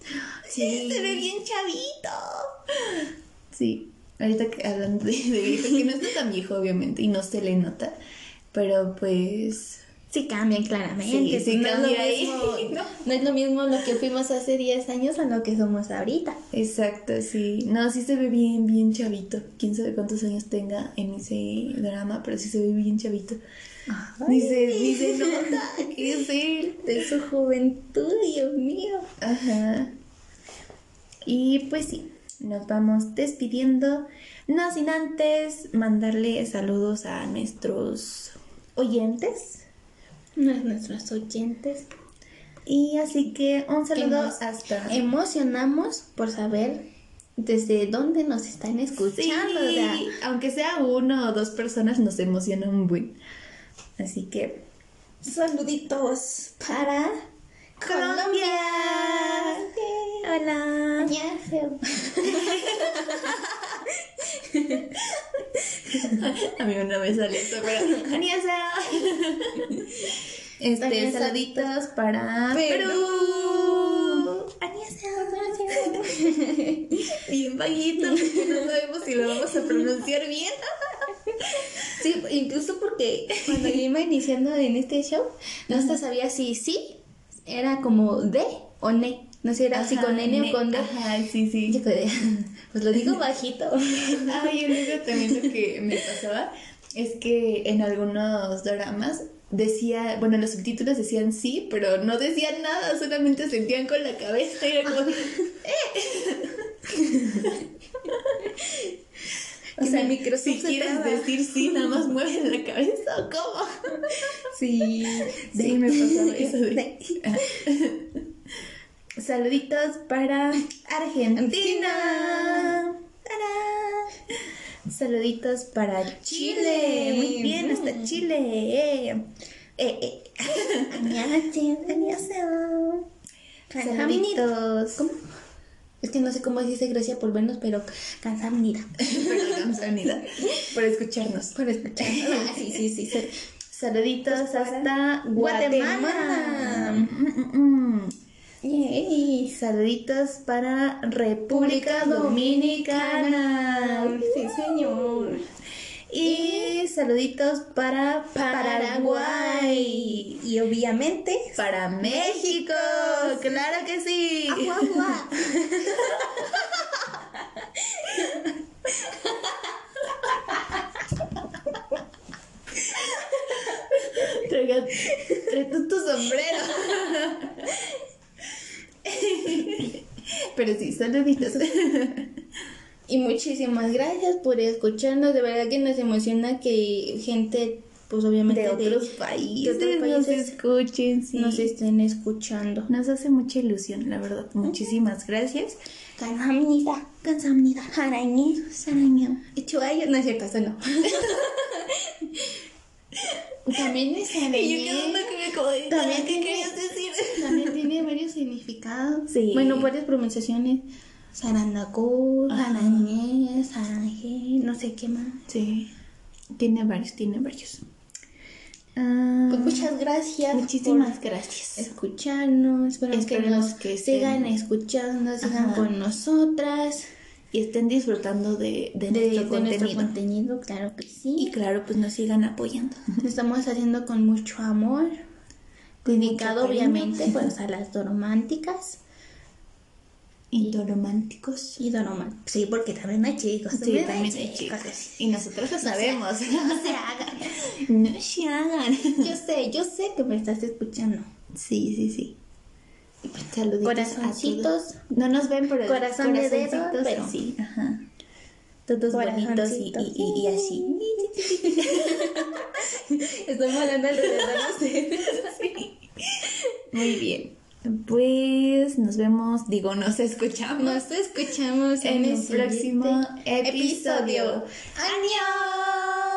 Sí. Se ve bien chavito. Sí, ahorita que hablando de, de viejo, que no está tan viejo, obviamente, y no se le nota, pero pues. Sí cambian claramente. Sí, sí no, es lo cambia ahí, mismo, ¿no? no es lo mismo lo que fuimos hace 10 años a lo que somos ahorita. Exacto, sí. No, sí se ve bien, bien chavito. Quién sabe cuántos años tenga en ese drama, pero sí se ve bien chavito. Ni se, ni se nota es él. De su juventud, Dios mío. Ajá. Y pues sí, nos vamos despidiendo. No sin antes mandarle saludos a nuestros oyentes. Nuestros oyentes. Y así que un saludo nos hasta. Emocionamos por saber desde dónde nos están escuchando. Sí, aunque sea uno o dos personas, nos emociona un buen. Así que. saluditos para ¡Colombia! Hola. Annyeonghaseyo. A mí una vez sale eso, pero. Este, Annyeonghaseyo. saluditos para Perú. Perú. Bien porque no sabemos si lo vamos a pronunciar bien. Sí, incluso porque cuando yo iba iniciando en este show, no hasta sabía si sí era como de o ne. No sé, era así con N ne- o con D. Ajá, sí, sí. Yo Pues lo digo bajito. Ay, luego también lo que me pasaba es que en algunos dramas decía, bueno, los subtítulos decían sí, pero no decían nada, solamente sentían con la cabeza y era como, O sea, Microsoft si se quieres traba. decir sí, nada más mueves la cabeza o cómo. Sí, Sí, me pasaba eso de- Saluditos para Argentina. ¡Tarán! Saluditos para Chile. Muy bien, hasta mm. Chile. Eh, eh. Saluditos. ¿Cómo? Es que no sé cómo dice gracias por vernos, pero cansamnida. cansamnida. por escucharnos. Por escucharnos. Sí, sí, sí. Saluditos pues hasta Guatemala. Guatemala. Mm, mm, Yay. Saluditos para República Dominicana. Sí, señor. Y saluditos para Paraguay. Y obviamente. Para México. Claro que sí. Agua, agua. Trae tu sombrero. Pero sí, saluditos. Y muchísimas gracias por escucharnos. De verdad que nos emociona que gente, pues obviamente De otros países, de otros nos países escuchen, sí. nos estén escuchando. Nos hace mucha ilusión, la verdad. Muchísimas gracias. 감사합니다. 감사합니다. 사랑해. 사랑해요. Y 좋아요. No es cierto, eso no. También es Y yo quedando que me como de, También ¿qué querías decir? También tiene varios significados. Sí. Bueno, varias pronunciaciones. Sarandacó, Sarañé, Saranje, no sé qué más. Sí. Tiene varios, tiene varios. Ah, Pues muchas gracias. muchísimas gracias. Escucharnos. Esperamos que nos que sigan escuchando, sigan Ajá. con nosotras. Y estén disfrutando de, de, De, nuestro de contenido. nuestro contenido, claro que sí. Y claro, pues nos sigan apoyando. Lo estamos haciendo con mucho amor. Con dedicado obviamente pues a las románticas Y románticos. y románticas. Sí, porque también hay chicos. Sí, también hay chicos. Y nosotros lo sabemos. No se hagan. No se hagan. Yo sé, yo sé que me estás escuchando. Sí, sí, sí. Saluditos Corazoncitos. No nos ven, pero Corazón de dedo, pero- sí. Ajá. Todos bonitos y, y, y, y así. Estoy volando alrededor de ustedes. Muy bien. Pues nos vemos, digo, nos escuchamos Nos escuchamos en, en el próximo siguiente episodio. ¡Adiós!